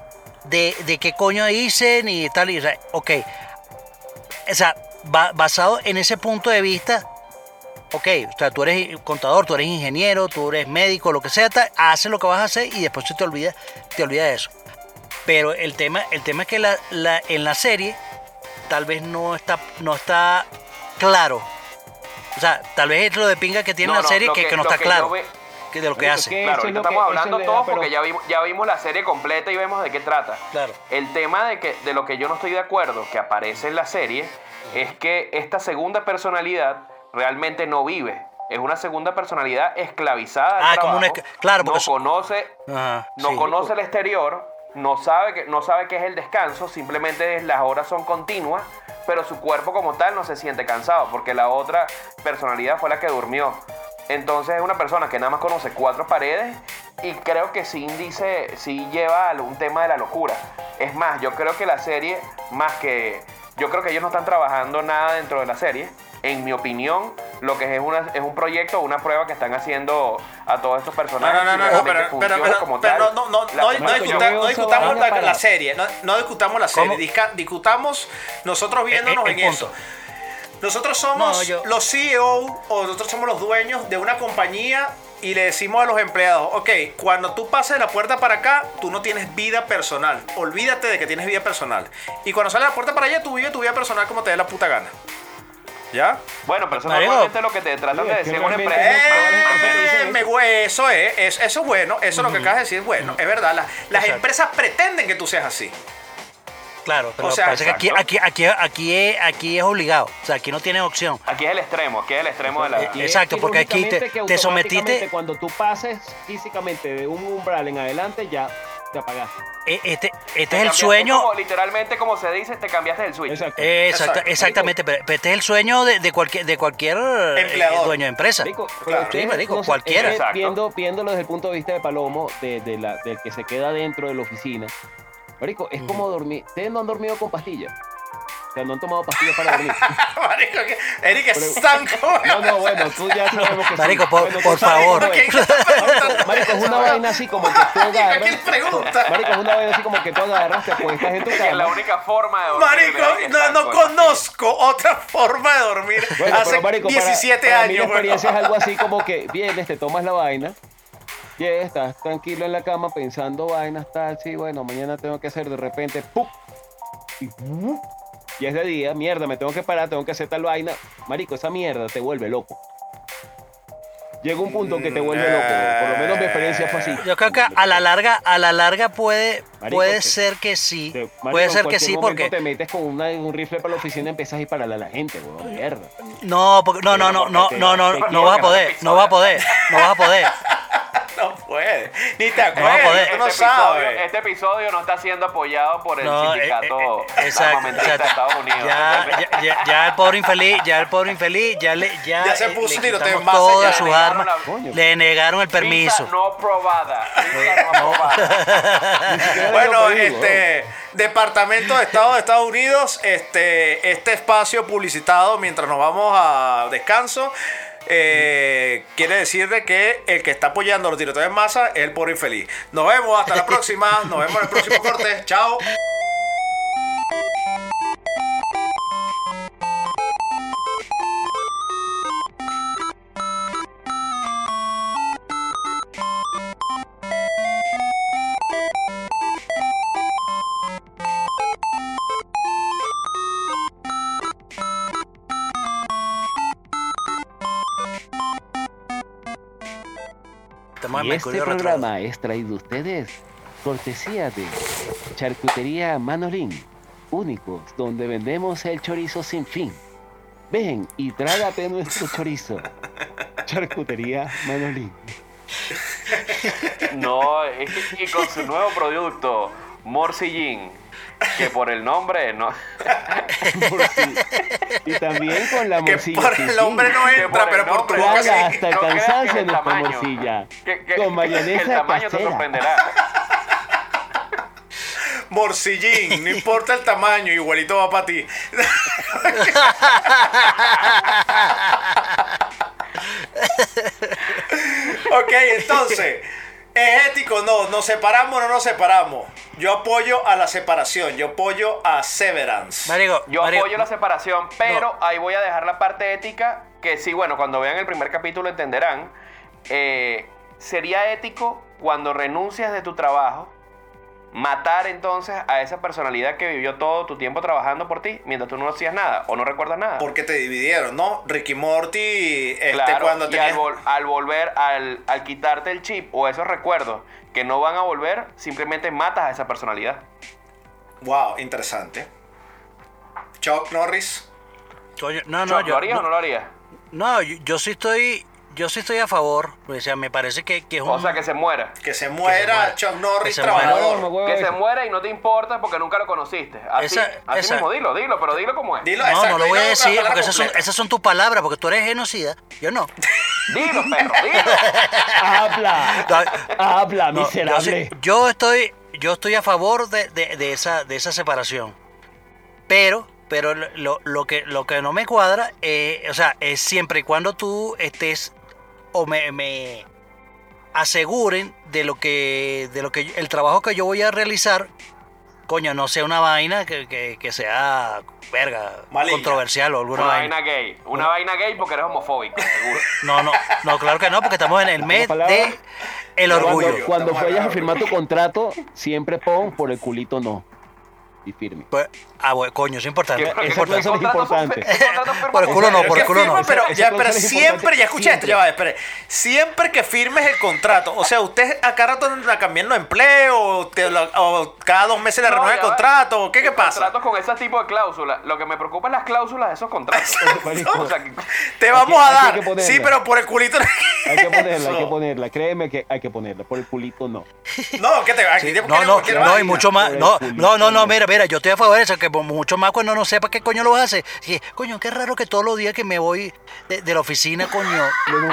de, de qué coño hice, ni tal, y, o sea, ok. O sea, basado en ese punto de vista, ok, o sea, tú eres contador, tú eres ingeniero, tú eres médico, lo que sea, haces lo que vas a hacer y después se te olvida, te olvida de eso. Pero el tema, el tema es que la, la- en la serie tal vez no está, no está claro. O sea, tal vez es lo de pinga que tiene No, la serie que, que- que no está claro ve- que de lo que hace. Claro, es ahorita lo que- estamos eso hablando da, todos pero- porque ya vimos, ya vimos la serie completa y vemos de qué trata. Claro. El tema de, que, de lo que yo no estoy de acuerdo que aparece en la serie es que esta segunda personalidad realmente no vive. Es una segunda personalidad esclavizada. al Ah, como una claro, no porque eso- conoce, Ajá, no sí. conoce el exterior, no sabe, que, no sabe qué es el descanso, simplemente las horas son continuas, pero su cuerpo como tal no se siente cansado, porque la otra personalidad fue la que durmió. Entonces es una persona que nada más conoce cuatro paredes y creo que sí dice, sí lleva a un tema de la locura. Es más, yo creo que la serie, más que... Yo creo que ellos no están trabajando nada dentro de la serie. En mi opinión, lo que es, una, es un proyecto, una prueba que están haciendo a todos estos No, personajes. no, no, no, no, pero, pero, pero- como pero tal. no, no, no, no, discutamos vaina la, la serie, no, no discutamos la serie, discutamos nosotros viéndonos El- en el punto. eso. Nosotros somos No, yo- los CEO o nosotros somos los dueños de una compañía y le decimos a los empleados, ok, cuando tú pases de la puerta para acá, tú no tienes vida personal. Olvídate de que tienes vida personal. Y cuando sales de la puerta para allá, tú vives tu vida personal como te dé la puta gana. ¿Ya? Bueno, pero eso normalmente es lo que te tratan Sí, de es que decir realmente- empresa. Eh, me eso es, es- eso es bueno, eso es lo que acabas de decir es bueno, es verdad. la- las Exacto. empresas pretenden que tú seas así. Claro, pero O sea, parece que aquí, exacto. aquí, aquí, aquí, es, aquí es obligado. O sea, aquí no tienes opción. Aquí es el extremo, aquí es el extremo de la... Eh, Exacto, porque aquí te- te sometiste- Cuando tú pases físicamente de un umbral en adelante, ya te apagaste. E- Este, este Te es el sueño. como, literalmente, como se dice, te cambiaste el switch. Exacto. Eh, Exacto. exactamente, pero, pero este es el sueño de, de cualquier, de cualquier eh, Empleador. dueño de empresa. Marico, Claro. Sí, marico, no cualquiera. es que Exacto. Viendo, viéndolo desde el punto de vista de Palomo, de, de la, del que se queda dentro de la oficina. Marico, es como dormir. Ustedes no han dormido con pastillas. O sea, no han tomado pastillas para dormir. Marico, que- Eric es tan No, no, bueno, tú ya sabemos que sí. Marico, por- Bueno, por favor. Marico, Marico, es una vaina así como que tú agarras. ¿quién pregunta? Marico, es una vaina así como que tú agarras, te acuestas en tu que es la cama. única forma de dormir. Marico, no, no conozco otra forma de dormir Bueno, hace pero, marico, para- 17 para, la años. weón. experiencia es algo así como que vienes, te tomas la vaina, llegas, estás tranquilo en la cama pensando vainas, tal, sí, bueno, mañana tengo que hacer de repente, ¡pum! Y, ¡pum! y es de día, mierda, me tengo que parar, tengo que hacer tal vaina. Marico, esa mierda te vuelve loco. llega un punto que te vuelve loco. Por lo menos mi experiencia fue así. Yo creo que a la larga, a la larga puede, Marico, puede ser que sí. Te- marico, puede ser que sí, porque te metes con una- un rifle para la oficina y empiezas a dispararle a la gente, weón. Mierda. no, porque, no, no, no, no, no, no, no vas a poder, no vas a poder, no vas a poder. No puede. Ni te acuerdas, poder. tú no este, episodio, este episodio no está siendo apoyado por el No, eh, sindicato eh, eh, exacto, de. Estados Unidos. Ya, ya, ya, ya el pobre infeliz, ya el pobre infeliz, ya le, ya, Ya se puso le tiroteo en quitamos masa, todas sus le armas, negaron la- Coño. le negaron el Visa permiso. no probada. Visa no. Bueno, este Departamento de Estado de Estados Unidos, este, este espacio publicitado mientras nos vamos a descanso. Eh, quiere decir de que el que está apoyando los tiroteos en masa es el pobre infeliz. Nos vemos, hasta la próxima. Nos vemos en el próximo corte. Chao. Y este programa es traído a ustedes cortesía de Charcutería Manolín, únicos donde vendemos el chorizo sin fin. Ven y trágate nuestro chorizo. Charcutería Manolín. No, es que- y con su nuevo producto, Morcillín, que por el nombre no. Y también con la Que morcilla. por el hombre fin. no entra, por pero por tu nombre boca hasta el cansancio el nuestra morcilla. que- que- Con mayonesa El tamaño te sorprenderá. Morcillín, no importa el tamaño, igualito va para ti. ok, entonces, ¿es ético? No, nos separamos o no nos separamos. Yo apoyo a la separación, yo apoyo a severance. Marico, Yo marico, apoyo la separación, pero ahí voy a dejar la parte ética, que sí, bueno, cuando vean el primer capítulo entenderán. Eh, sería ético cuando renuncias de tu trabajo, matar entonces a esa personalidad que vivió todo tu tiempo trabajando por ti, mientras tú no hacías nada o no recuerdas nada. Porque te dividieron, ¿no? Ricky Morty, este, Claro, cuando y tenías... al, vol- al volver, al, al quitarte el chip o esos recuerdos que no van a volver, simplemente matas a esa personalidad. Wow, interesante. Chuck Norris. no, no, yo, ¿Lo harías no, o no lo harías? no, yo, yo sí estoy, yo sí estoy a favor. O sea, me parece que, que es un, O sea, que se muera. Que se muera muera. Chuck Norris, Que se muera. trabajador. Huevo, Que se muera y no te importa porque nunca lo conociste. Así, Esa- así esa- mismo, dilo, dilo, pero dilo como es. Dilo, No, exacto, no lo voy a decir porque esas son, esas son tus palabras, porque tú eres genocida. Yo no. Dilo, perro, dilo. Habla. Habla, No, yo, miserable. sí- yo estoy, yo estoy a favor de, de- de esa, de esa separación. Pero, pero lo, lo que, lo que no me cuadra, eh, o sea, es siempre y cuando tú estés o me, me aseguren de lo que, de lo que el trabajo que yo voy a realizar, coño, no sea una vaina que, que- que sea verga, controversial o alguna Una vaina. vaina gay. Una vaina gay porque eres homofóbico, seguro. No, no, no, claro que no, porque estamos en el mes de el orgullo. Cuando, cuando vayas a firmar tu contrato, siempre pon por el culito no. Y firme. Pues, ah, bueno, coño, es importante. ¿Qué- es importante. es importante. firmas Por el culo no, por el culo no. pero, ya, pero siempre, ya escuché esto, siempre. ya va, espere. Siempre que firmes el contrato, o sea, usted acá rato anda cambiando de empleo, o, te lo- o cada dos meses le No, renueva el va. contrato, o qué, qué pasa. Contratos con ese tipo de cláusulas. Lo que me preocupa es las cláusulas de esos contratos. O sea, Te vamos a dar. sí, pero por el culito. Hay que ponerla, hay que ponerla. Créeme que hay que ponerla. Por el culito no. No, que te aquí Sí, te no, y mucho más. No, no, no, no. mira, mira, yo estoy a favor de eso, que mucho más cuando no sepa qué coño lo vas a hacer. Sí, coño, qué raro que todos los días que me voy de, de la oficina, coño.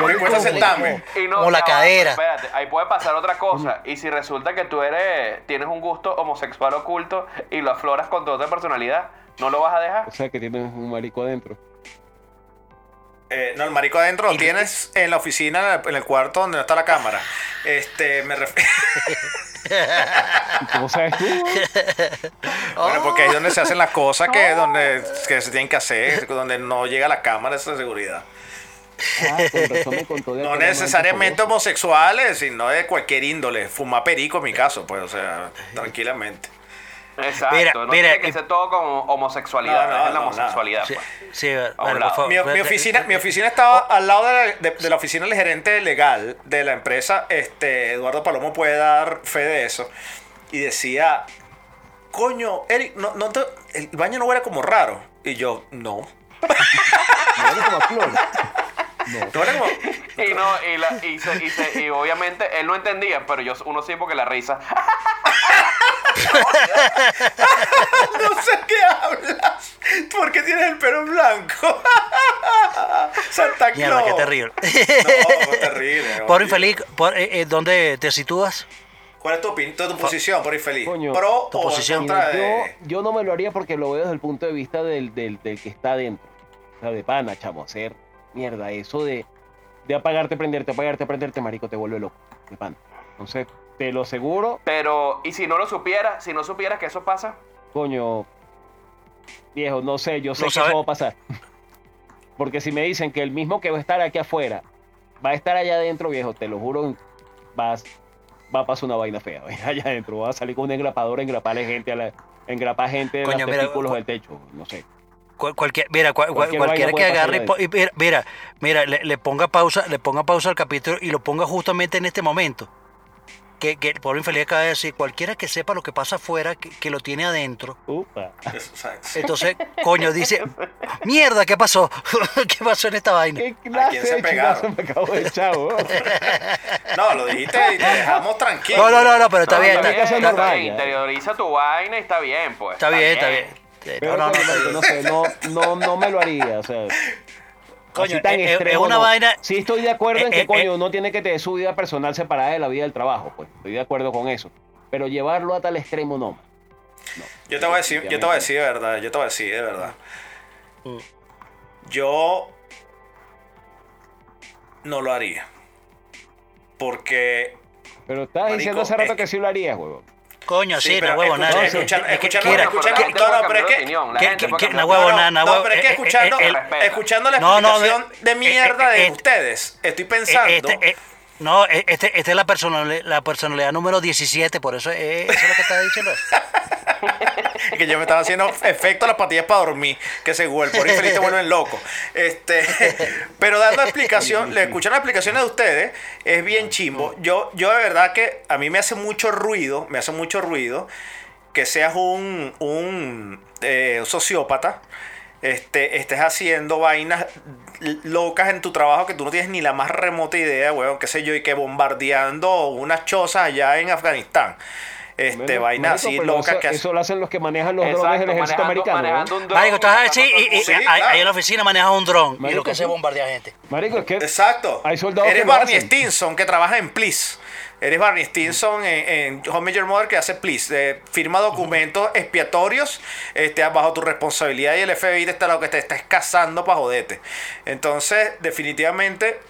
Me cuesta sentarme. y no, Como la cadera. Espérate, ahí puede pasar otra cosa. Y si resulta que tú eres, tienes un gusto homosexual oculto y lo afloras con tu otra personalidad, ¿no lo vas a dejar? O sea que tienes un marico adentro. Eh, no, el marico adentro lo tienes en la oficina, en el- en el cuarto donde no está la cámara. Este, me refiero. ¿Y cómo sabes tú? Bueno, porque ahí es donde se hacen las cosas que, donde, que se tienen que hacer, donde no llega la cámara esa seguridad. Ah, con de No aquel necesariamente homosexuales, sino de cualquier índole. Fumar perico en mi caso, pues, o sea, tranquilamente. Exacto, Mira, no mira, tiene que ser todo como homosexualidad, No, no, es la no, homosexualidad. Sí, pues. sí, vale, por favor. Mi, mi oficina, mi oficina estaba al lado de la, de- de la oficina del gerente legal de la empresa. Este, Eduardo Palomo puede dar fe de eso. Y decía, coño, Eric, no, no te- el baño no huele como raro. Y yo, no. Me huele como a flor. No huele como... Y no, y, la- y, se- y se- y obviamente él no entendía, pero yo uno sí porque la risa. No sé qué hablas. ¿Por qué tienes el pelo blanco? Santa Claus. Mierda, qué terrible. No, terrible. Por infeliz, por, eh, eh, ¿dónde te sitúas? ¿Cuál es tu, tu, tu posición, por infeliz? Coño, ¿Pro tu o en posición. contra Mira, de...? yo, yo no me lo haría porque lo veo desde el punto de vista del, del, del que está adentro. O sea, de pana, chamo. Hacer mierda, eso de, de apagarte, prenderte, apagarte, prenderte, marico, te vuelve loco. De pana. Entonces, te lo aseguro, Pero, ¿y si no lo supiera? Si no supieras que eso pasa, coño. Viejo, no sé, yo sé ¿Lo que eso va a pasar. Porque si me dicen que el mismo que va a estar aquí afuera va a estar allá adentro, viejo, te lo juro, vas, va a pasar una vaina fea. Allá adentro, va a salir con un engrapador a engraparle gente a la, engrapar gente de Coño, los testículos cu- del techo, no sé. Cual- cualquier, mira, cual- cual- Cualquier cualquiera que agarre y mira, mira, mira, le, le ponga pausa, le ponga pausa al capítulo y lo ponga justamente en este momento. Que, que el pobre infeliz acaba de decir, cualquiera que sepa lo que pasa afuera, que, que lo tiene adentro. Upa. Entonces, coño, dice, mierda, ¿qué pasó? ¿Qué pasó en esta vaina? ¿Qué clase se de pegaron? chinazo me acabo de echar? No, lo dijiste y te dejamos tranquilo. No, no, no, no, pero está No, bien, está está, está- interioriza tu vaina y está bien, pues. está bien, está bien. Pero No, no, no, no sé, no, no, no me lo haría, o sea. Coño, así tan es- es- es extremo, una no. vaina- Sí estoy de acuerdo en eh, que, eh, coño, eh. uno tiene que tener su vida personal separada de la vida del trabajo, pues. Estoy de acuerdo con eso. Pero llevarlo a tal extremo, no. No. Yo te voy a decir, yo te voy a decir de verdad, yo te voy a decir de verdad. Yo no lo haría. Porque Pero estabas Marico, diciendo hace rato es que sí lo harías, huevón. Coño, sí, pero huevo, nada. es que- que- no, no, pero es que- que- que- que- no, no, huevo, nada, no, huevo, pero es que eh, eh, escuchando, eh, el- escuchando la No, no, explicación eh, de mierda eh, de eh, ustedes, estoy Eh, pensando. Este, no, este, esta es la personalidad, la personalidad número 17, por eso eh, eso es lo que está diciendo. que yo me estaba haciendo efecto a las patillas para dormir, que se vuelven, por infeliz te vuelven loco. Este, pero dando explicación, le escuchan las explicaciones de ustedes, es bien chimbo. Yo, yo de verdad que a mí me hace mucho ruido, me hace mucho ruido que seas un, un eh, sociópata. Este, estés haciendo vainas locas en tu trabajo que tú no tienes ni la más remota idea, weón, qué sé yo, y que bombardeando unas chozas allá en Afganistán. Este, Bueno, marico, así eso, que eso lo hacen los que manejan los drones Exacto, del ejército manejando, americano. un dron. Marico, estás así y, y- Sí, ahí, claro. ahí en la oficina manejas un dron y Marico, lo que hace es sí. bombardear gente. Marico, es que Exacto. hay soldados Eres que Barney. Stinson que trabaja en Please. Eres Barney Stinson en, en Home Your Mother que hace Please. Eh, firma documentos expiatorios este, bajo tu responsabilidad y el FBI te está lo que te está escazando para joderte. Entonces, definitivamente,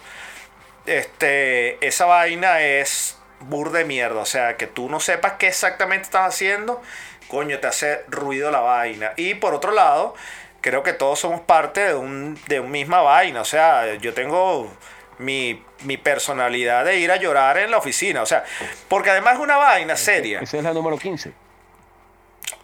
este, esa vaina es bur de mierda. O sea, que tú no sepas qué exactamente estás haciendo, coño, te hace ruido la vaina. Y por otro lado, creo que todos somos parte de un de una misma vaina. O sea, yo tengo mi, mi personalidad de ir a llorar en la oficina. O sea, porque además es una vaina seria. Esa es la número 15.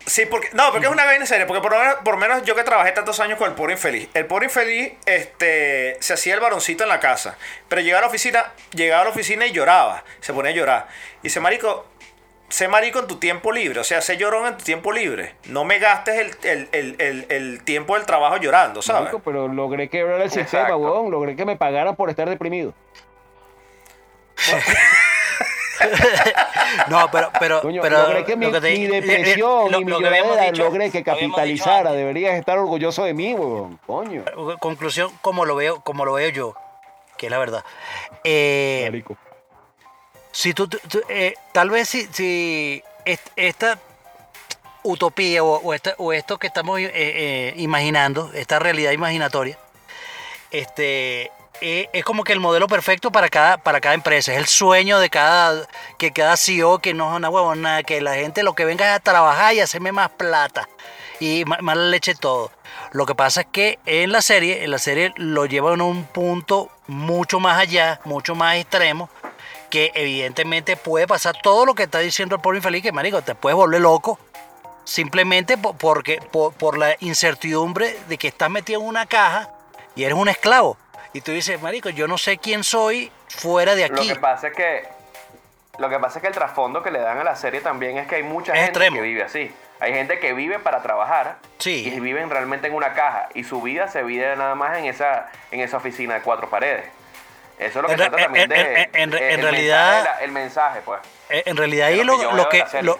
Sí, porque, no, porque es una vaina seria. Porque por lo, menos, por lo menos yo que trabajé tantos años con el pobre infeliz. El pobre infeliz este, se hacía el varoncito en la casa. Pero llegaba a la oficina, llegaba a la oficina y lloraba. Se ponía a llorar. Y dice, marico, sé marico en tu tiempo libre. O sea, sé llorón en tu tiempo libre. No me gastes el, el- el- el- el tiempo del trabajo llorando, ¿sabes? Marico, pero logré quebrar el sistema, Exacto. weón. Logré que me pagaran por estar deprimido. No, pero, pero, Coño, pero logré que mi, lo que te- mi eh, eh, depresión, lo- mi lo que habíamos millonera, dicho- logré que capitalizara. Deberías estar orgulloso de mí, weón. Coño. Conclusión, como lo veo, como lo veo yo, que es la verdad. Eh, Marico. Si tú, eh, tal vez si, si est- esta utopía o, esta- o esto que estamos eh, eh, imaginando, esta realidad imaginatoria, este, es como que el modelo perfecto para cada, para cada empresa. Es el sueño de cada, que cada CEO, que no es una huevona, que la gente lo que venga es a trabajar y hacerme más plata. Y ma- más leche todo. Lo que pasa es que en la serie, en la serie lo llevan a un punto mucho más allá, mucho más extremo, que evidentemente puede pasar todo lo que está diciendo el pobre infeliz, que marico, te puedes volver loco simplemente po- porque, por, por la incertidumbre de que estás metido en una caja y eres un esclavo. Y tú dices, marico, yo no sé quién soy fuera de Lo aquí. que pasa es que lo que pasa es que el trasfondo que le dan a la serie también es que hay mucha Es gente extremo. que vive así. Hay gente que vive para trabajar Sí. y viven realmente en una caja y su vida se vive nada más en esa en esa oficina de cuatro paredes. Eso es lo que En trata también en- de en- en- el en realidad- mensaje el mensaje, pues. Eh, En realidad ahí lo lo, que lo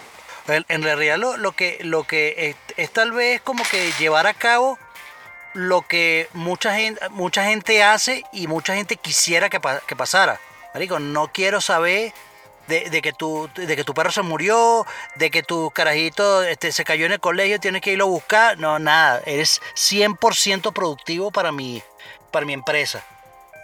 en, realidad lo, lo que lo que es, es tal vez como que llevar a cabo lo que mucha gente mucha gente hace y mucha gente quisiera que, pa- que pasara. Marico, no quiero saber de, de que tu de que tu perro se murió, de que tu carajito este, se cayó en el colegio, tienes que irlo a buscar. No, nada, eres 100% productivo para mi para mi empresa.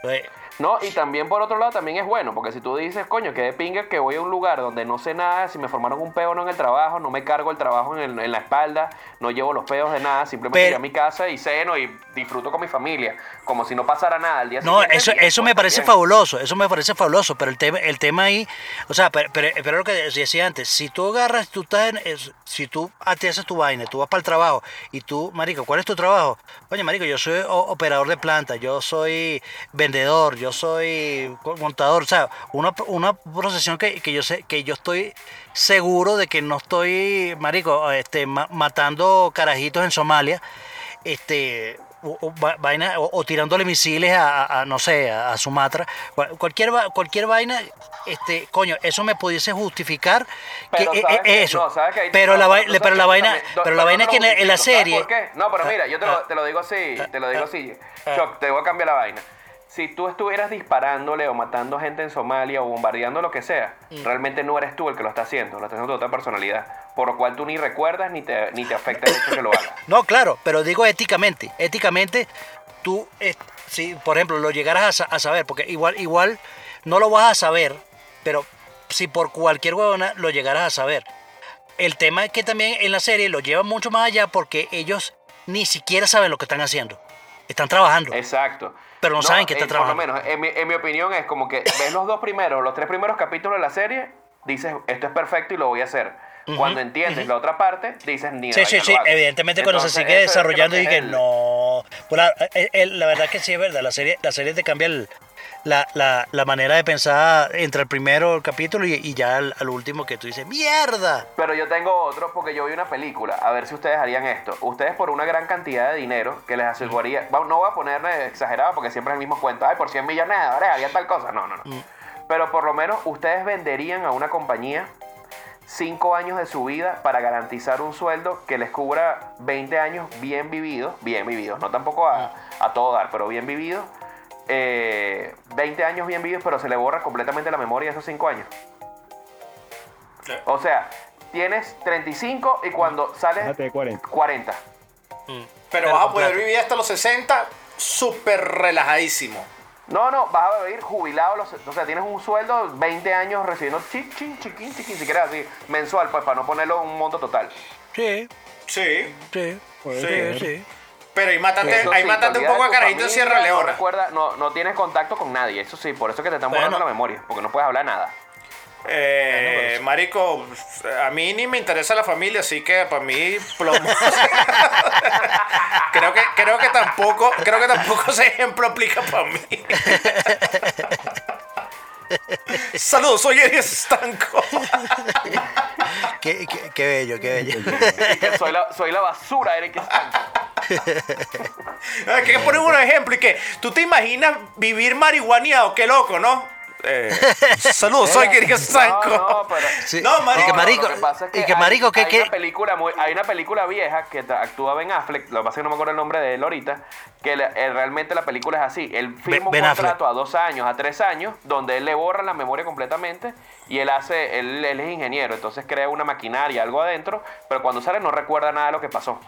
Eh, No, y también por otro lado también es bueno, porque si tú dices, coño, que de pinga que voy a un lugar donde no sé nada, si me formaron un peo no en el trabajo, no me cargo el trabajo en, el- en la espalda, no llevo los peos de nada, simplemente Pero- llego a mi casa y ceno y disfruto con mi familia, como si no pasara nada al día No, siguiente. eso, bien, eso pues, me parece bien. fabuloso, eso me parece fabuloso, pero el tema, el tema ahí, o sea, pero, pero, pero lo que decía antes, si tú agarras, tú estás en, si tú te haces tu vaina, tú vas para el trabajo y tú, marico, ¿cuál es tu trabajo? Oye, marico, yo soy operador de planta, yo soy vendedor, yo soy montador, o sea, una, una profesión que, que yo sé, que yo estoy seguro de que no estoy, marico, este, ma- matando carajitos en Somalia, este o, o va- vaina o, o tirándole misiles a, a- a, no sé a, a Sumatra Cual- cualquier cualquier vaina este coño eso me pudiese justificar que Pero eh, ¿sabes eh, eso No, ¿sabes? Ahí- pero la no, vai- tú pero la que vaina pero la vaina es que en la, en la justifico, ¿sabes serie ¿Por qué? No, pero mira, yo te lo, ah, te lo digo así, ah, te lo digo ah, así. ah. Choc, te voy a cambiar la vaina. Si tú estuvieras disparándole o matando gente en Somalia o bombardeando lo que sea, Mm. realmente no eres tú el que lo está haciendo, lo está haciendo tu otra personalidad, por lo cual tú ni recuerdas ni te, ni te afecta el hecho que lo hagas. no claro pero digo éticamente éticamente tú eh, si por ejemplo lo llegaras a saber porque igual igual no lo vas a saber pero si por cualquier huevona lo llegaras a saber el tema es que también en la serie lo llevan mucho más allá porque ellos ni siquiera saben lo que están haciendo. Están trabajando. Exacto. Pero no saben que está eh, trabajando. Por lo menos, en mi, en mi opinión, es como que ves los dos primeros, los tres primeros capítulos de la serie, dices, esto es perfecto y lo voy a hacer. Cuando entiendes la otra parte, dices, ni Sí, sí, sí. Evidentemente cuando se sigue desarrollando es el- no. Pues la, eh, eh, la verdad que sí es verdad. La serie, la serie te cambia el- la, la, la manera de pensar entre el primero capítulo y, y ya al, al último que tú dices, ¡mierda! Pero yo tengo otro porque yo vi una película. A ver si ustedes harían esto. Ustedes por una gran cantidad de dinero que les aseguraría... va- No voy a ponerle exagerado porque siempre es el mismo cuento. Ay, por 100 millones de dólares haría tal cosa. No, no, no. Pero por lo menos ustedes venderían a una compañía cinco años de su vida para garantizar un sueldo que les cubra 20 años bien vividos. Bien vividos. No tampoco a, a todo dar, pero bien vividos. Eh, 20 años bien vividos, pero se le borra completamente la memoria de esos cinco años. O sea, tienes 35 y cuando sales Déjate de 40. 40. Pero Pero vas a poder vivir hasta los 60 súper relajadísimo. No, no, vas a vivir jubilado. los- o sea, tienes un sueldo, 20 años recibiendo chiquín, chiquín, chiquín, si quieres así, mensual, pues para no ponerlo en un monto total. Sí, Sí. sí. Puede Sí, ser. Sí. Pero ahí mátate, Eso ahí sí, mátate te un poco a Carajito en Sierra Leona. No, recuerda, no, no tienes contacto con nadie, eso sí, por eso que te están borrando Bueno. la memoria, porque no puedes hablar nada. Eh, marico, a mí ni me interesa la familia, así que para mí plomo. creo que creo que tampoco creo que tampoco ese ejemplo aplica para mí. Saludos, soy Eris Estanco. Qué, qué- qué bello, qué bello. Soy, la, soy la basura, Eric Estanco. Hay que poner un ejemplo y que tú te imaginas vivir marihuaneado, qué loco, ¿no? Eh, saludos, soy Eris Estanco. No, no, pero... Sí. No, marico. Y que marico, lo que pasa es y que hay- marico, que, hay, que- una película muy- hay una película vieja que actúa Ben Affleck, lo que pasa es que no me acuerdo el nombre de él ahorita, que le- eh, realmente la película es así. Él firma Ben un Affleck. contrato a dos años, a tres años, donde él le borra la memoria completamente y él hace, él, él es ingeniero, entonces crea una maquinaria, algo adentro, pero cuando sale no recuerda nada de lo que pasó.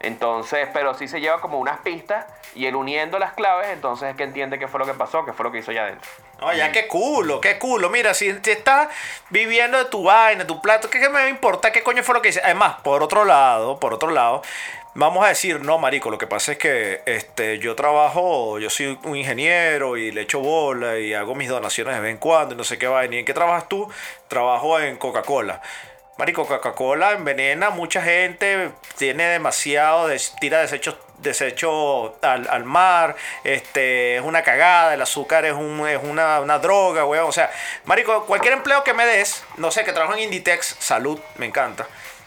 Entonces, pero sí se lleva como unas pistas y él uniendo las claves, entonces es que entiende qué fue lo que pasó, qué fue lo que hizo allá adentro. No, ya qué culo, qué culo. Mira, si, si estás viviendo de tu vaina, tu plato, ¿qué, qué me importa qué coño fue lo que hice? Además, por otro lado, por otro lado, vamos a decir, no, marico, lo que pasa es que este, yo trabajo, yo soy un ingeniero y le echo bola y hago mis donaciones de vez en cuando y no sé qué vaina. ¿Y en qué trabajas tú? Trabajo en Coca-Cola. Marico, Coca-Cola envenena mucha gente, tiene demasiado, tira desechos desecho al, al mar, este, es una cagada, el azúcar es, un, es una, una droga, weón. O sea, marico, cualquier empleo que me des, no sé, que trabajo en Inditex, salud, me encanta.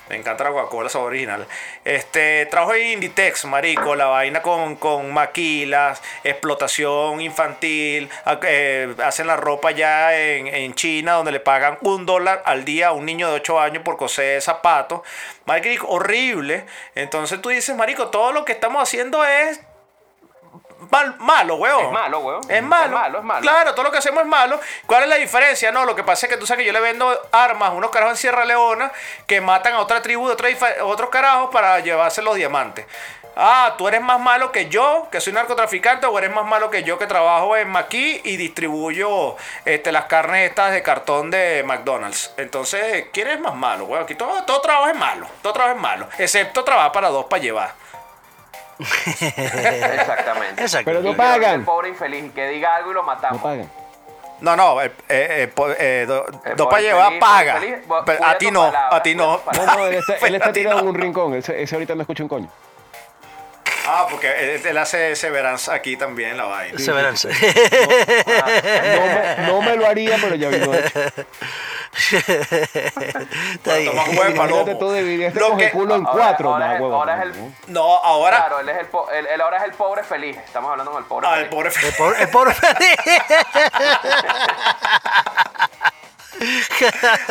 Me encanta la Coca-Cola, sabor original. Este, trabajo en Inditex, marico, la vaina con, con maquilas, explotación infantil, eh, hacen la ropa ya en, en China, donde le pagan un dólar al día a un niño de 8 años por coser zapatos. Marico, horrible. Entonces tú dices, marico, todo lo que estamos haciendo es mal- malo, weón. Es malo, weón. Es malo. Es malo, es malo. Claro, todo lo que hacemos es malo. ¿Cuál es la diferencia? No, lo que pasa es que tú sabes que yo le vendo armas a unos carajos en Sierra Leona que matan a otra tribu de otra otros carajos para llevarse los diamantes. Ah, tú eres más malo que yo, que soy narcotraficante, o eres más malo que yo que trabajo en Maquis y distribuyo este, las carnes estas de cartón de McDonald's. Entonces, ¿quién es más malo, weón? Aquí todo, todo trabajo es malo. Todo trabajo es malo. Excepto trabajar para dos para llevar. Exactamente. Exacto. Pero no pagan. El pobre infeliz que diga algo y lo No matamos. pagan. No, no, eh, eh, eh, eh, do- Eh, dos por para llevar feliz, paga. Pero a ti no, a ti no. No, no, él está, él está tirado no. en un rincón. Ese, ese ahorita no escucha un coño. Ah, porque él, él hace severance aquí también la vaina. Severance. No me, no me lo haría, pero ya vino hecho. Está palomo. tú Lo que- culo en ahora- cuatro. ahora nah, es- ahora es no, el- no. Ahora. Claro, él es el, po- él, él ahora es el pobre feliz. Estamos hablando con el pobre Ah, feliz. el pobre El pobre, el pobre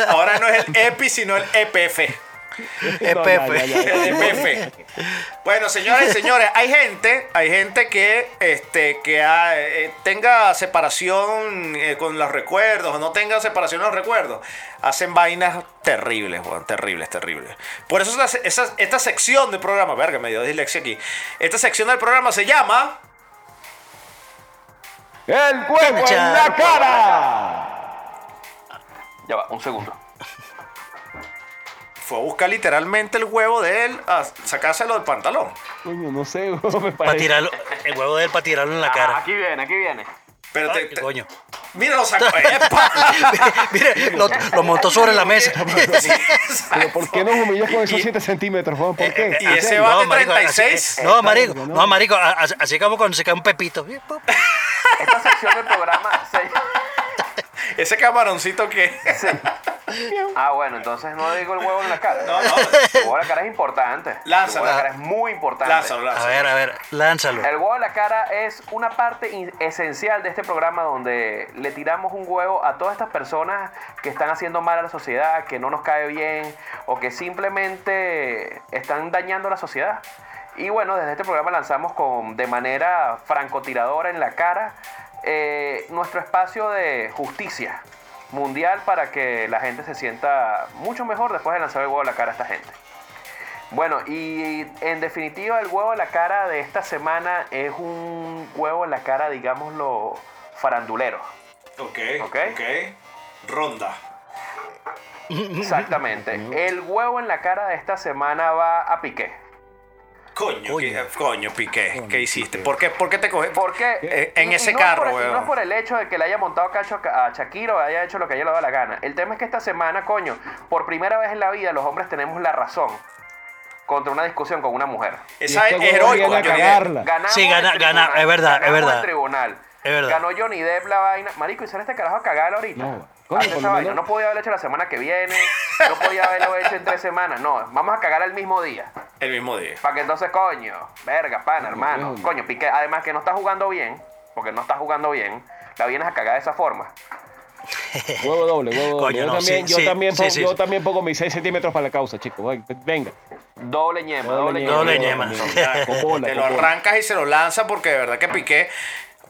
Ahora no es el EPI, sino el E EPF. No, ya, ya, ya, ya. El EPF. Bueno, señores y señores, hay gente, hay gente que, este, que ha- eh, tenga separación eh, con los recuerdos o no tenga separación con los recuerdos. Hacen vainas terribles, weón, terribles, terribles. Por eso esa- esta sección del programa, verga, me dio dislexia aquí. Esta sección del programa se llama... ¡El huevo en la cara! Ya va, un segundo. Fue a buscar literalmente el huevo de él a sacárselo del pantalón. Coño, no sé, huevo, me Para parece. tirarlo, el huevo de él para tirarlo en la Ah, cara. aquí viene, aquí viene. Pero te, Ay, te- coño. mira, lo sacó. Mire, lo, lo montó sobre la mesa. Pero ¿por qué nos humillas con esos Y- 7 centímetros, Juan? ¿Por qué? y ese va de marico, 36. así- no, marico, no. no, marico, así como cuando se cae un pepito. Esta sección del programa se... Ese camaroncito que. Ah, bueno, entonces no digo el huevo en la cara. No, no. El huevo en la cara es importante. Lánzalo. El huevo en la cara es muy importante. Lázalo, A lázalo. ver, a ver, lánzalo. El huevo en la cara es una parte esencial de este programa donde le tiramos un huevo a todas estas personas que están haciendo mal a la sociedad, que no nos cae bien o que simplemente están dañando la sociedad. Y bueno, desde este programa lanzamos con, de manera francotiradora en la cara eh, nuestro espacio de justicia mundial para que la gente se sienta mucho mejor después de lanzar el huevo a la cara a esta gente. Bueno, y en definitiva el huevo en la cara de esta semana es un huevo en la cara, digámoslo, farandulero. Ok, Ok. ok. Ronda. Exactamente. El huevo en la cara de esta semana va a Piqué. Coño, Coño. ¿qué- coño, Piqué. ¿Qué hiciste? ¿Por qué, por qué te coges? ¿Por qué? Eh, en Y- y ese no es carro, por-. No es por el hecho de que le haya montado cacho a Shakira o haya hecho lo que a ella le da la gana. El tema es que esta semana, coño, por primera vez en la vida los hombres tenemos la razón contra una discusión con una mujer. Esa es heroico. Ganamos Sí, gana- gana, es verdad, es verdad. el tribunal. Es verdad. Ganó Johnny Depp la vaina. Marico, y sale este carajo a cagarla ahorita. No, coño, Hace esa vaina. No podía haberlo hecho la semana que viene. No podía haberlo hecho en tres semanas. No, vamos a cagar el mismo día. El mismo día. Para que entonces, coño, verga, pana, hermano. coño. Coño, Piqué, además que no está jugando bien, porque no está jugando bien, la vienes a cagar de esa forma. Huevo doble, huevo doble. Coño, yo, no, también, sí, yo, sí, también sí, pongo, sí, yo también pongo mis 6 centímetros para la causa, chicos. Venga. Doble ñema, Doble doble, ñema, ñema. doble ñema. te lo bola. arrancas y se lo lanza porque de verdad que Piqué.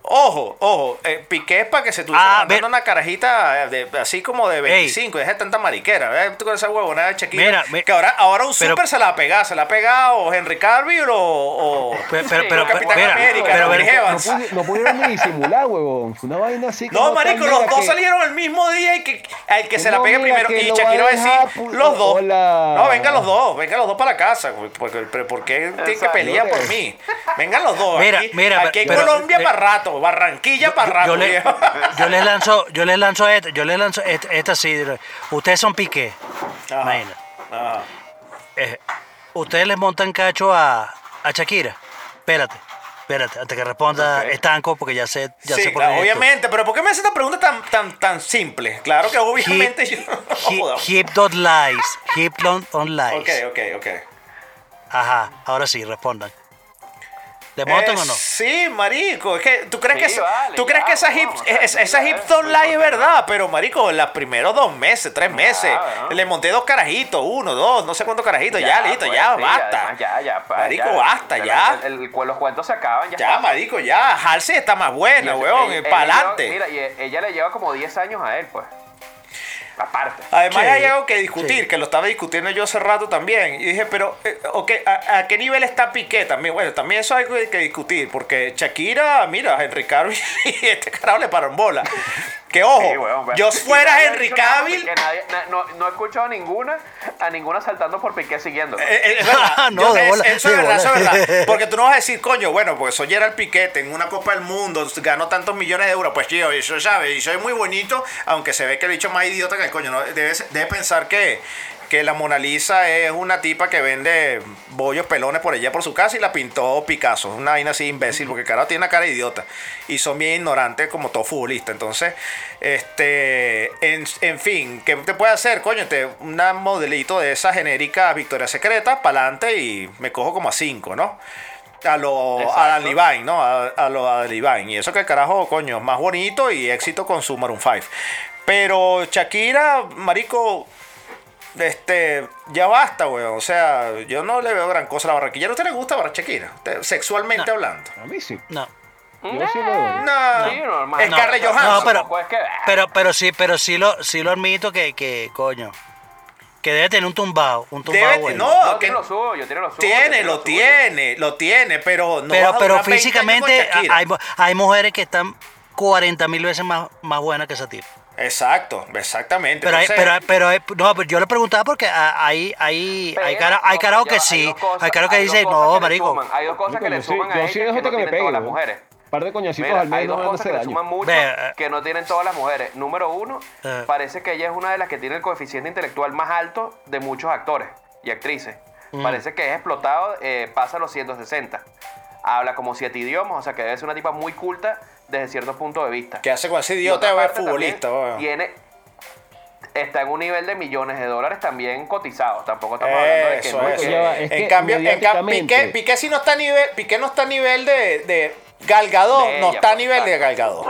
Ojo, ojo, eh, Piqué es para que se estuviese Ah, una carajita eh, de- así como de 25 y deje tanta mariquera. con esa huevona de Shakira. Mira, mi- que ahora, ahora un pero- super se la ha pegado. Se la ha pegado Henry Cavill o. o Pero, pero, pero, Capitán mira, América, pero, Chris pero- Evans. No, pudi- no pudieron ni disimular, huevón. Fue una vaina así No, como marico, los dos que- salieron el mismo día y que el que se la pegue primero. Y Shakira va a decir, los dos. hola. No, vengan los dos, vengan los dos para la casa. Porque, pero ¿por qué tienen que pelear por mí? Vengan los dos. Mira, aquí, mira, aquí en Colombia eh, para rato, Barranquilla para rato. yo, le, yo les lanzo, yo les lanzo esta, yo les lanzo esta, esta sí. Ustedes son Piqué. Ajá. Ajá. Eh, ¿Ustedes les montan cacho a, a Shakira? Espérate, espérate, antes que responda. Estanco, porque ya sé, ya sí, sé por claro, obviamente, pero ¿por qué me haces esta pregunta tan, tan, tan simple? Claro que obviamente yo Hip, hip dot lies. Hip on lies. Ok, ok, ok. Ajá, ahora sí, respondan. ¿Le montan Eh, o no? Sí, marico, es que tú crees Sí, que esa- vale, tú crees ya, que esa hip es- esa hip eh, es verdad, pero marico, los primeros dos meses, tres meses, ¿no? le monté dos carajitos, uno, dos, no sé cuántos carajitos, ya, listo, pues, ya, sí, basta. además, Ya, ya, pa, Marico, ya. basta, ya. el- el- los cuentos se acaban, ya. Ya, está. marico, ya, Halsey está más Y buena, ese- weón, para adelante. Mira, y ella le lleva como 10 años a él, pues. Aparte. Además Sí, hay algo que discutir, sí. que lo estaba discutiendo yo hace rato también. Y dije, pero, eh, ok, ¿a, a qué nivel está Piqué también? Bueno, también eso hay que, que discutir, porque Shakira, mira, Henry Cavill y este carajo le pararon bola. Que ojo, Sí, weón, yo fuera Henry Cavill... porque nadie- na- no, no he escuchado a ninguna, a ninguna saltando por Piqué siguiendo. Eh, eh, es verdad, No, Yo- de es- bola, eso de es verdad, eso es verdad. Porque tú no vas a decir, coño, bueno, pues soy Gerald Piquete en una Copa del Mundo, ganó tantos millones de euros, pues yo, eso sabe, y soy muy bonito, aunque se ve que el bicho más idiota que el coño, ¿no? debe, debe pensar que, que la Mona Lisa es una tipa que vende bollos pelones por allá por su casa y la pintó Picasso, una vaina así imbécil, porque carajo tiene una cara de idiota y son bien ignorantes como todo futbolista. Entonces, este, en, en fin, ¿qué te puede hacer, coño? Te, una modelito de esa genérica Victoria Secreta para adelante y me cojo como a cinco, ¿no? A lo Exacto. a Levine, ¿no? A, a lo a Levine. Y eso que el carajo, coño, más bonito y éxito con su Maroon 5. Pero Shakira, marico, este, ya basta, weón. O sea, yo no le veo gran cosa a la barranquilla. ¿A usted le gusta? Usted, Sexualmente No. hablando. A mí sí. No. Yo sí lo doy. No, Sí, normal. es No, no, Johansson. No, pero, Tampoco es que- pero, pero sí, pero sí lo, sí lo admito que, que, coño, que debe tener un tumbado, un tumbado Debe- bueno. no, No, que- tiene lo suyo, yo tiene lo suyo. Tiene, lo tiene, lo tiene, pero no pero, pero durar 20 años con físicamente hay, hay mujeres que están 40 mil veces más, más buenas que esa tipa. Exacto, exactamente. Pero, hay, pero, pero hay- no, pero yo le preguntaba porque a- hay, hay, hay, Pero, cara, hay carajo que sí, dos cosas- hay carajo que hay dos dice, no, marico. suman, Hay dos cosas que le suman a yo que no que me todas las mujeres. par de coñacitos Mira, al hay menos dos no cosas que le suman mucho eh. que no tienen todas las mujeres. Número uno, Eh. parece que ella es una de las que tiene el coeficiente intelectual más alto de muchos actores y actrices. Mm. Parece que es explotado, eh, pasa los 160. Habla como siete idiomas, o sea que debe ser una tipa muy culta desde cierto punto de vista. ¿Qué hace con ese idiota otra de ver parte futbolista? Tiene, está en un nivel de millones de dólares también cotizados. Tampoco estamos hablando de que Eso, no, eso. que- es en que cambio, en mediáticamente- Piqué, Piqué sí no está a nivel, Piqué no está a nivel de, de Galgador, De no está a pues, nivel de. Galgador.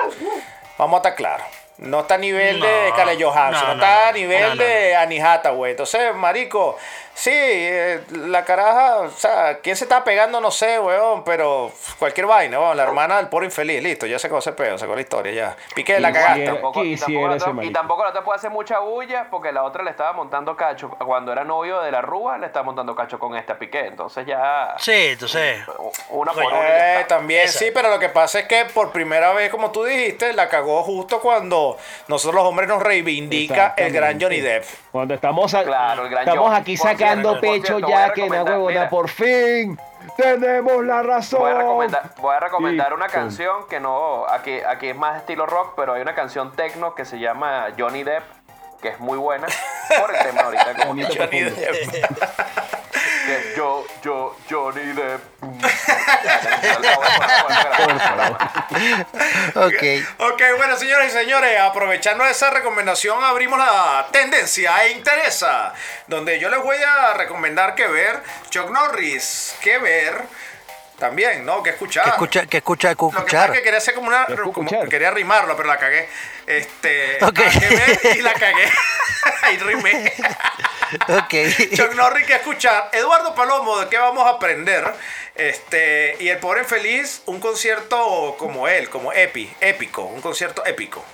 Vamos a estar claros. No está a nivel de Scarlett Johansson, no, no, no, está a nivel no, no, de Annie Hathaway. Entonces, marico, sí, eh, la caraja, o sea, ¿quién se está pegando? No sé, weón, pero cualquier vaina, weón, la hermana del pobre infeliz, listo, ya se cómo se peo, sacó la historia, ya. Piqué, la cagaste. Tampoco- y, tampoco y tampoco la otra puede hacer mucha bulla porque la otra le estaba montando cacho. Cuando era novio de la Rúa, le estaba montando cacho con esta Piqué. Entonces ya. Sí, entonces, Una por Eh, también Esa. sí, pero lo que pasa es que por primera vez, como tú dijiste, la cagó justo cuando nosotros los hombres nos reivindica el gran Johnny Depp. Cuando estamos, a- Claro, el gran estamos Johnny. aquí Por sacando pecho cierto, voy a ya que recomendar, huevona, por fin tenemos la razón. Voy a recomendar, voy a recomendar Sí, una canción que no. Aquí, aquí es más estilo rock, pero hay una canción techno que se llama Johnny Depp, que es muy buena. Por el tema ahorita que Johnny profundo. Depp. yo, yo, Johnny Depp. ok. Ok, bueno, señoras y señores, aprovechando esa recomendación, abrimos la tendencia e interesa, donde yo les voy a recomendar que ver Chuck Norris, que ver también, ¿no? Que escuchar. Que escucha, que escucha, que Lo que pasa escuchar. es que quería hacer como una. Como- escuchar. quería rimarlo, pero la cagué. Este. Ok. nada que ver y la cagué. y rimé. Ok. Chuck Norris que escuchar. Eduardo Palomo, ¿de qué vamos a aprender? Este. Y el pobre infeliz, un concierto como él, como epi, épico. Un concierto épico.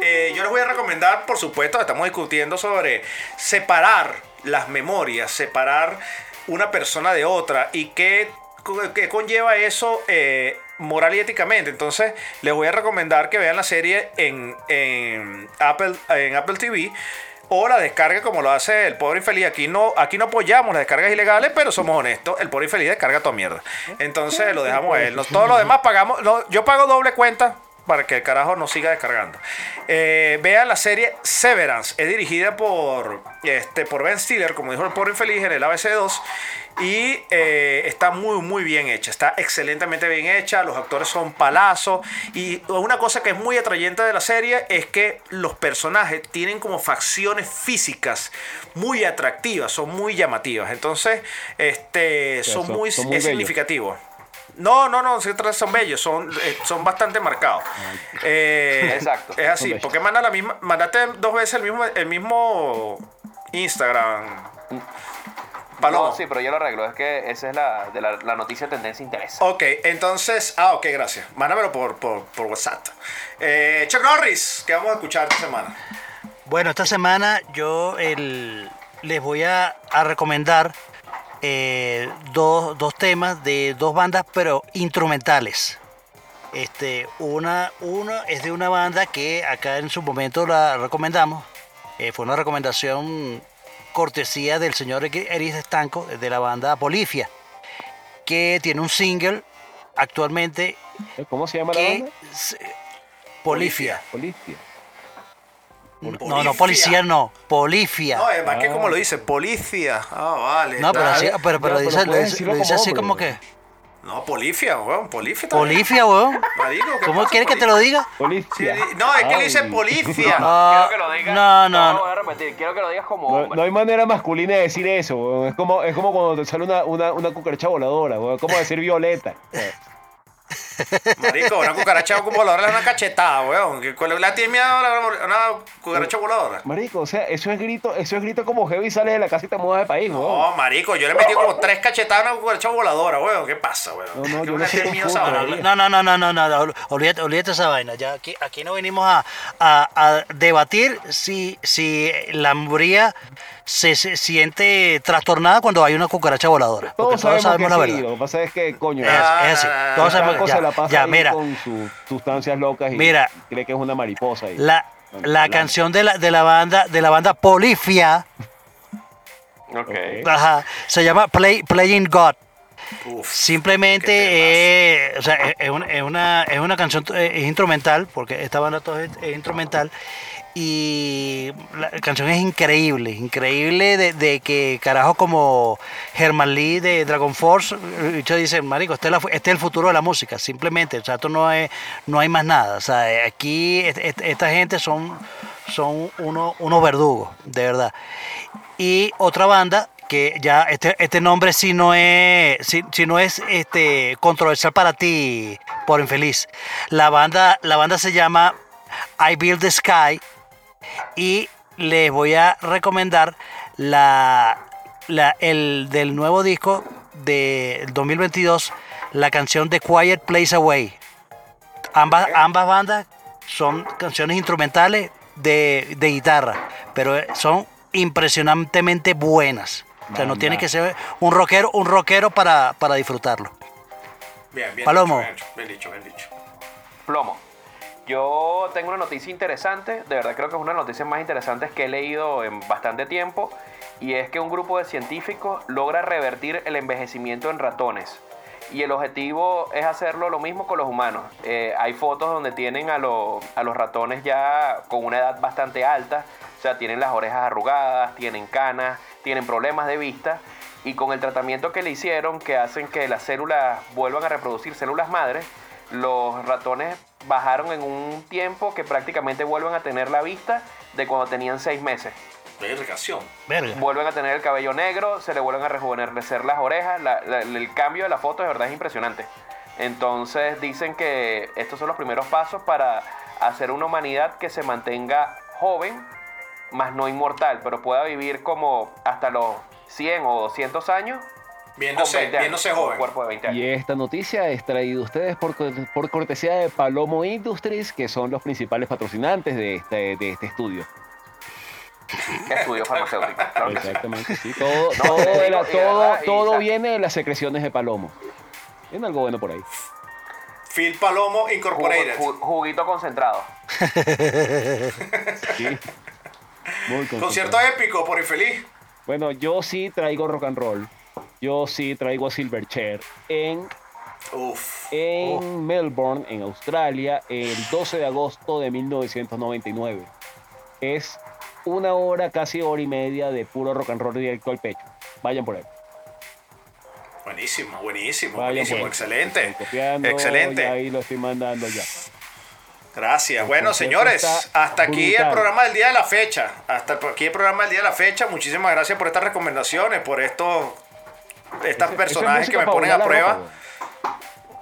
Eh, yo les voy a recomendar, por supuesto, estamos discutiendo sobre separar las memorias, separar una persona de otra y qué, qué conlleva eso eh, moral y éticamente. Entonces, les voy a recomendar que vean la serie en, en Apple, en Apple TV. O la descarga como lo hace el pobre infeliz. Aquí no, aquí no apoyamos las descargas ilegales, pero somos honestos. El pobre infeliz descarga toda mierda. Entonces lo dejamos a él. Todos los demás pagamos. no, yo pago doble cuenta para que el carajo no siga descargando. Eh, vean la serie Severance. Es dirigida por, este, por Ben Stiller, como dijo el pobre infeliz en el ABC2. Y eh, está muy, muy bien hecha. Está excelentemente bien hecha. Los actores son palazos. Y una cosa que es muy atrayente de la serie es que los personajes tienen como facciones físicas muy atractivas. Son muy llamativas. Entonces, este, son, son- muy, son muy es bellos. No, no, no, son bellos, son, eh, son bastante marcados. Eh, Exacto. Es así, porque manda la misma, mandaste dos veces el mismo, el mismo Instagram. No, sí, pero yo lo arreglo. Es que esa es la, de la, la noticia de tendencia interesa. Ok, entonces, ah, ok, gracias. Mándamelo por, por, por WhatsApp. Eh, Chuck Norris, ¿qué vamos a escuchar esta semana? Bueno, esta semana yo el- les voy a, a recomendar eh, dos, dos temas de dos bandas, pero instrumentales. Este, una, una es de una banda que acá en su momento la recomendamos. Eh, fue una recomendación cortesía del señor Eris Estanco de la banda Polifia, que tiene un single actualmente ¿Cómo se llama la banda? Polifia. Polifia. No, no, Polifia. policía no, Polifia. No, es más que Ah. como lo dice, policía. Ah, vale. No, pero, así, pero, pero No, dice, lo dice- decirlo lo dice como así hombre, como que. No, polifia, weón, polifia. también. Polifia, weón. Marico, ¿qué ¿Cómo pasa, quieres que te lo polifia? diga? Sí, Polifia. no, es que le dice Ay. policia. Ah, quiero que lo digas. no, no, lo no. voy a repetir. Quiero que lo digas como No, hombre. no hay manera masculina de decir eso, weón. Es como, es como cuando te sale una, una, una cucaracha voladora, weón. Es como decir violeta. Marico, una cucaracha como voladora es una cachetada, weón. ¿Qué- ¿Cuál es la tiene miedo a una cucaracha voladora? Marico, o sea, eso es grito, eso es grito como heavy sales de la casa y te mudas de país, weón. No, marico, yo le metí como tres cachetadas a una cucaracha voladora, weón. ¿Qué pasa, weón? No, no, ¿Qué yo no sé. No, no, no, no, no, no, no, olvídate, olvídate esa vaina. Ya aquí, aquí no venimos a, a- a debatir si, si la hembría se, se siente trastornada cuando hay una cucaracha voladora. Porque Todos todos sabemos la que sí, verdad. Lo que pasa es que, coño, Es, es así. Todos sabemos se la ya, pasa ya, ahí mira, con sus sustancias locas y Mira. cree que es una mariposa. Y, la, Bueno, la canción de la, de la banda de la banda Polifia Ok. Ok. ajá, se llama Play, Playing God. Uf, Simplemente es, o sea, es, es una, es una- es una canción eh, es instrumental, porque esta banda todo es, es instrumental. Y la canción es increíble, increíble de, de que carajo como Herman Lee de Dragon Force, el bicho dice, marico, este es, la este es el futuro de la música, simplemente, o sea, esto no, es, no hay más nada. O sea, aquí est- est- esta gente son, son unos, unos verdugos, de verdad. Y otra banda que ya este, este nombre si no es si, si no es este controversial para ti por infeliz. La banda la banda se llama I Build the Sky y les voy a recomendar la, la el del nuevo disco del 2022 la canción The Quiet Place Away. Ambas, ambas bandas son canciones instrumentales de, de guitarra, pero son impresionantemente buenas. O sea, no tiene que ser un rockero, un rockero para, para disfrutarlo. Bien, bien. Palomo. dicho, Bien dicho, bien dicho. Plomo. Yo tengo una noticia interesante, de verdad creo que es una de las noticias más interesantes que he leído en bastante tiempo, y es que un grupo de científicos logra revertir el envejecimiento en ratones. Y el objetivo es hacerlo lo mismo con los humanos. Eh, hay fotos donde tienen a, a los ratones ya con una edad bastante alta, o sea, tienen las orejas arrugadas, tienen canas, tienen problemas de vista, y con el tratamiento que le hicieron, que hacen que las células vuelvan a reproducir células madres, los ratones bajaron en un tiempo que prácticamente vuelven a tener la vista de cuando tenían seis meses. Verificación. Verga. Vuelven a tener el cabello negro, se le vuelven a rejuvenecer las orejas, la- la- el cambio de la foto de verdad es impresionante. Entonces dicen que estos son los primeros pasos para hacer una humanidad que se mantenga joven, más no inmortal, pero pueda vivir como hasta los 100 o 200 años. Viéndose, 20 años, viéndose joven. cuerpo de 20 años. Y esta noticia es traída a ustedes por, por cortesía de Palomo Industries, que son los principales patrocinantes de este, de este estudio. Estudio farmacéutico. claro. Exactamente, sí. Todo, No, todo, digo, la- todo, y viene de las secreciones de Palomo. Tiene algo bueno por ahí. Phil Palomo Incorporated. ju- juguito concentrado. Sí. Muy contento. Concierto épico por infeliz. Bueno, yo sí traigo rock and roll. Yo sí traigo a Silverchair en Uf. en Melbourne, en Australia, el 12 de agosto de 1999. Es una hora, casi hora y media de puro rock and roll directo al pecho. Vayan por ahí. Buenísimo, buenísimo, Vayan buenísimo, excelente. Copiando, Excelente. ahí lo estoy mandando ya. Gracias. Bueno, señores, hasta aquí el programa del día de la fecha. Hasta aquí el programa del día de la fecha. Muchísimas gracias por estas recomendaciones, por estos estas Eso- eso es personajes que me ponen a prueba. ropa.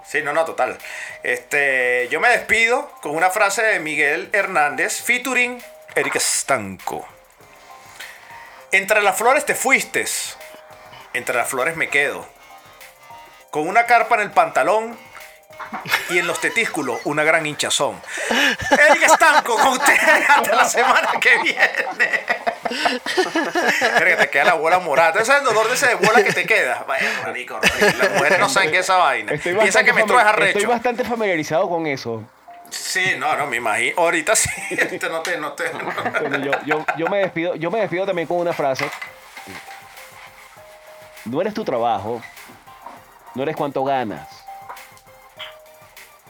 Sí, no, no, total. Este, yo me despido con una frase de Miguel Hernández, featuring Eric Stanco. Entre las flores te fuiste, entre las flores me quedo. Con una carpa en el pantalón y en los tetísculos una gran hinchazón. Eric Stanco con ustedes hasta la semana que viene. Que te queda la bola morada. Ese es el dolor de ese de bola que te queda. Vaya, marico. Las mujeres no saben qué es esa vaina. Piensa que me traes fami- Estoy arrecho. bastante familiarizado con eso. Sí, no, no, me imagino. Ahorita sí. Este no te, no te. Yo, yo, yo me despido, yo me despido también con una frase. No eres tu trabajo, no eres cuánto ganas.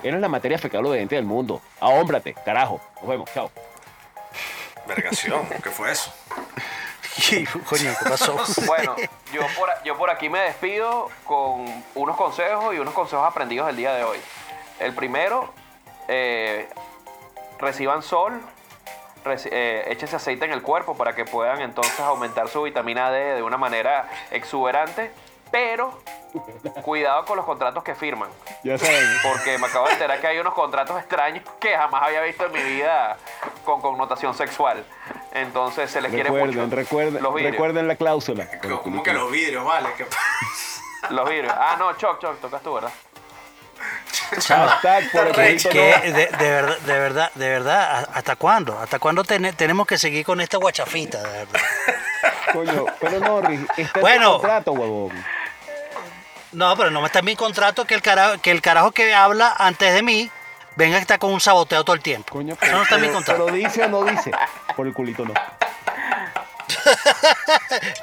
Eres la materia fecal obediente del mundo. Ahómbrate, carajo. Nos vemos, chao. Vergación, ¿qué fue eso? Coño, ¿qué pasó? Bueno, yo por, yo por aquí me despido con unos consejos y unos consejos aprendidos del día de hoy. El primero, eh, reciban sol, reci- eh, échense aceite en el cuerpo para que puedan entonces aumentar su vitamina D de una manera exuberante, pero cuidado con los contratos que firman. Ya saben. Porque me acabo de enterar que hay unos contratos extraños que jamás había visto en mi vida con connotación sexual. Entonces se les quiere Recuerden, mucho. recuerden, los vidrios. recuerden la cláusula. ¿Cómo que los vidrios, vale? ¿Qué Los vidrios. Ah, no, Choc, Choc, tocas tú, ¿verdad? Hashtag por el no. De, de verdad, de verdad, de verdad, ¿a- ¿hasta cuándo? ¿Hasta cuándo tene- tenemos que seguir con esta guachafita? De verdad? Coño, pero Norris, está en Bueno. tu contrato, huevón. No, pero no me está en mi contrato que el carajo que, el carajo que habla antes de mí venga a estar con un saboteo todo el tiempo. Coño, Eso no está en mi pero- contrato. Pero dice o no dice. Por el culito no.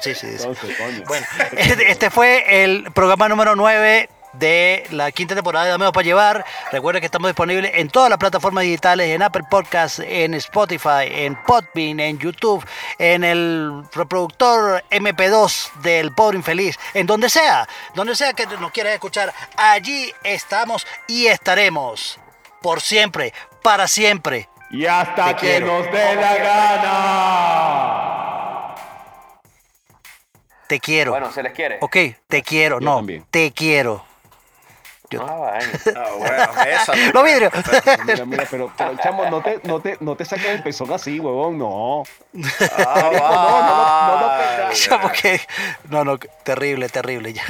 Sí, sí, sí. Entonces, coño. Bueno, este, este fue el programa número 9 de la quinta temporada de Dame para llevar. Recuerden que estamos disponibles en todas las plataformas digitales, en Apple Podcasts, en Spotify, en Podbean, en YouTube, en el reproductor MP2 del Pobre Infeliz, en donde sea, donde sea que nos quieras escuchar, allí estamos y estaremos por siempre, para siempre. Y hasta Te que quiero. nos dé la gana. Te quiero. Bueno, se les quiere. Ok, te quiero, Yo no, también. te quiero. Yo- Ah, vaina. Ah, bueno, esa. Los vidrios. Mira, mira, pero, pero chamo, no te, no te, no te saques el pezón así, huevón, no. Ah, no, no, no, no, porque- No, no, terrible, terrible. Ya.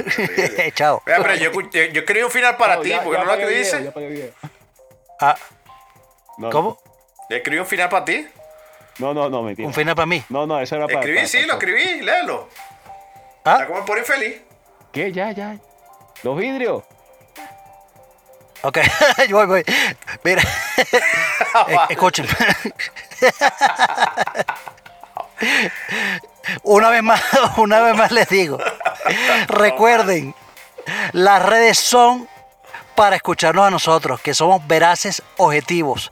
Chao. Mira, pero yo, yo, yo escribí un final para No, ti, ya- porque ya no lo que video, video. Ah, No, ¿Cómo? Yo escribí un final para ti. No, no, no, mentira. Un final para mí. No, no, eso era para. Escribí, para- sí, para- lo escribí, léelo. Ah, Está como por infeliz. ¿Qué? Ya, ya. Los vidrios. Ok. Yo voy, voy. Mira. Eh, Escuchen. Una vez más, una vez más les digo. Recuerden, las redes son para escucharnos a nosotros, que somos veraces objetivos.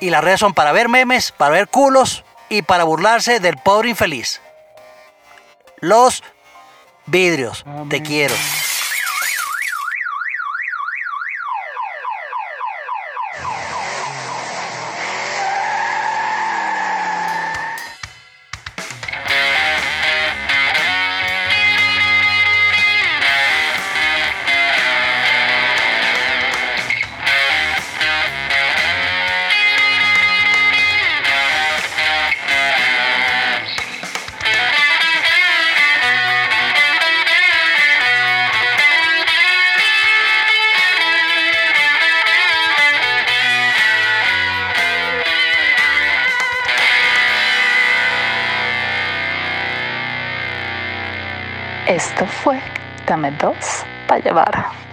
Y las redes son para ver memes, para ver culos y para burlarse del pobre infeliz. Los vidrios. Te quiero. Dame dos para llevar.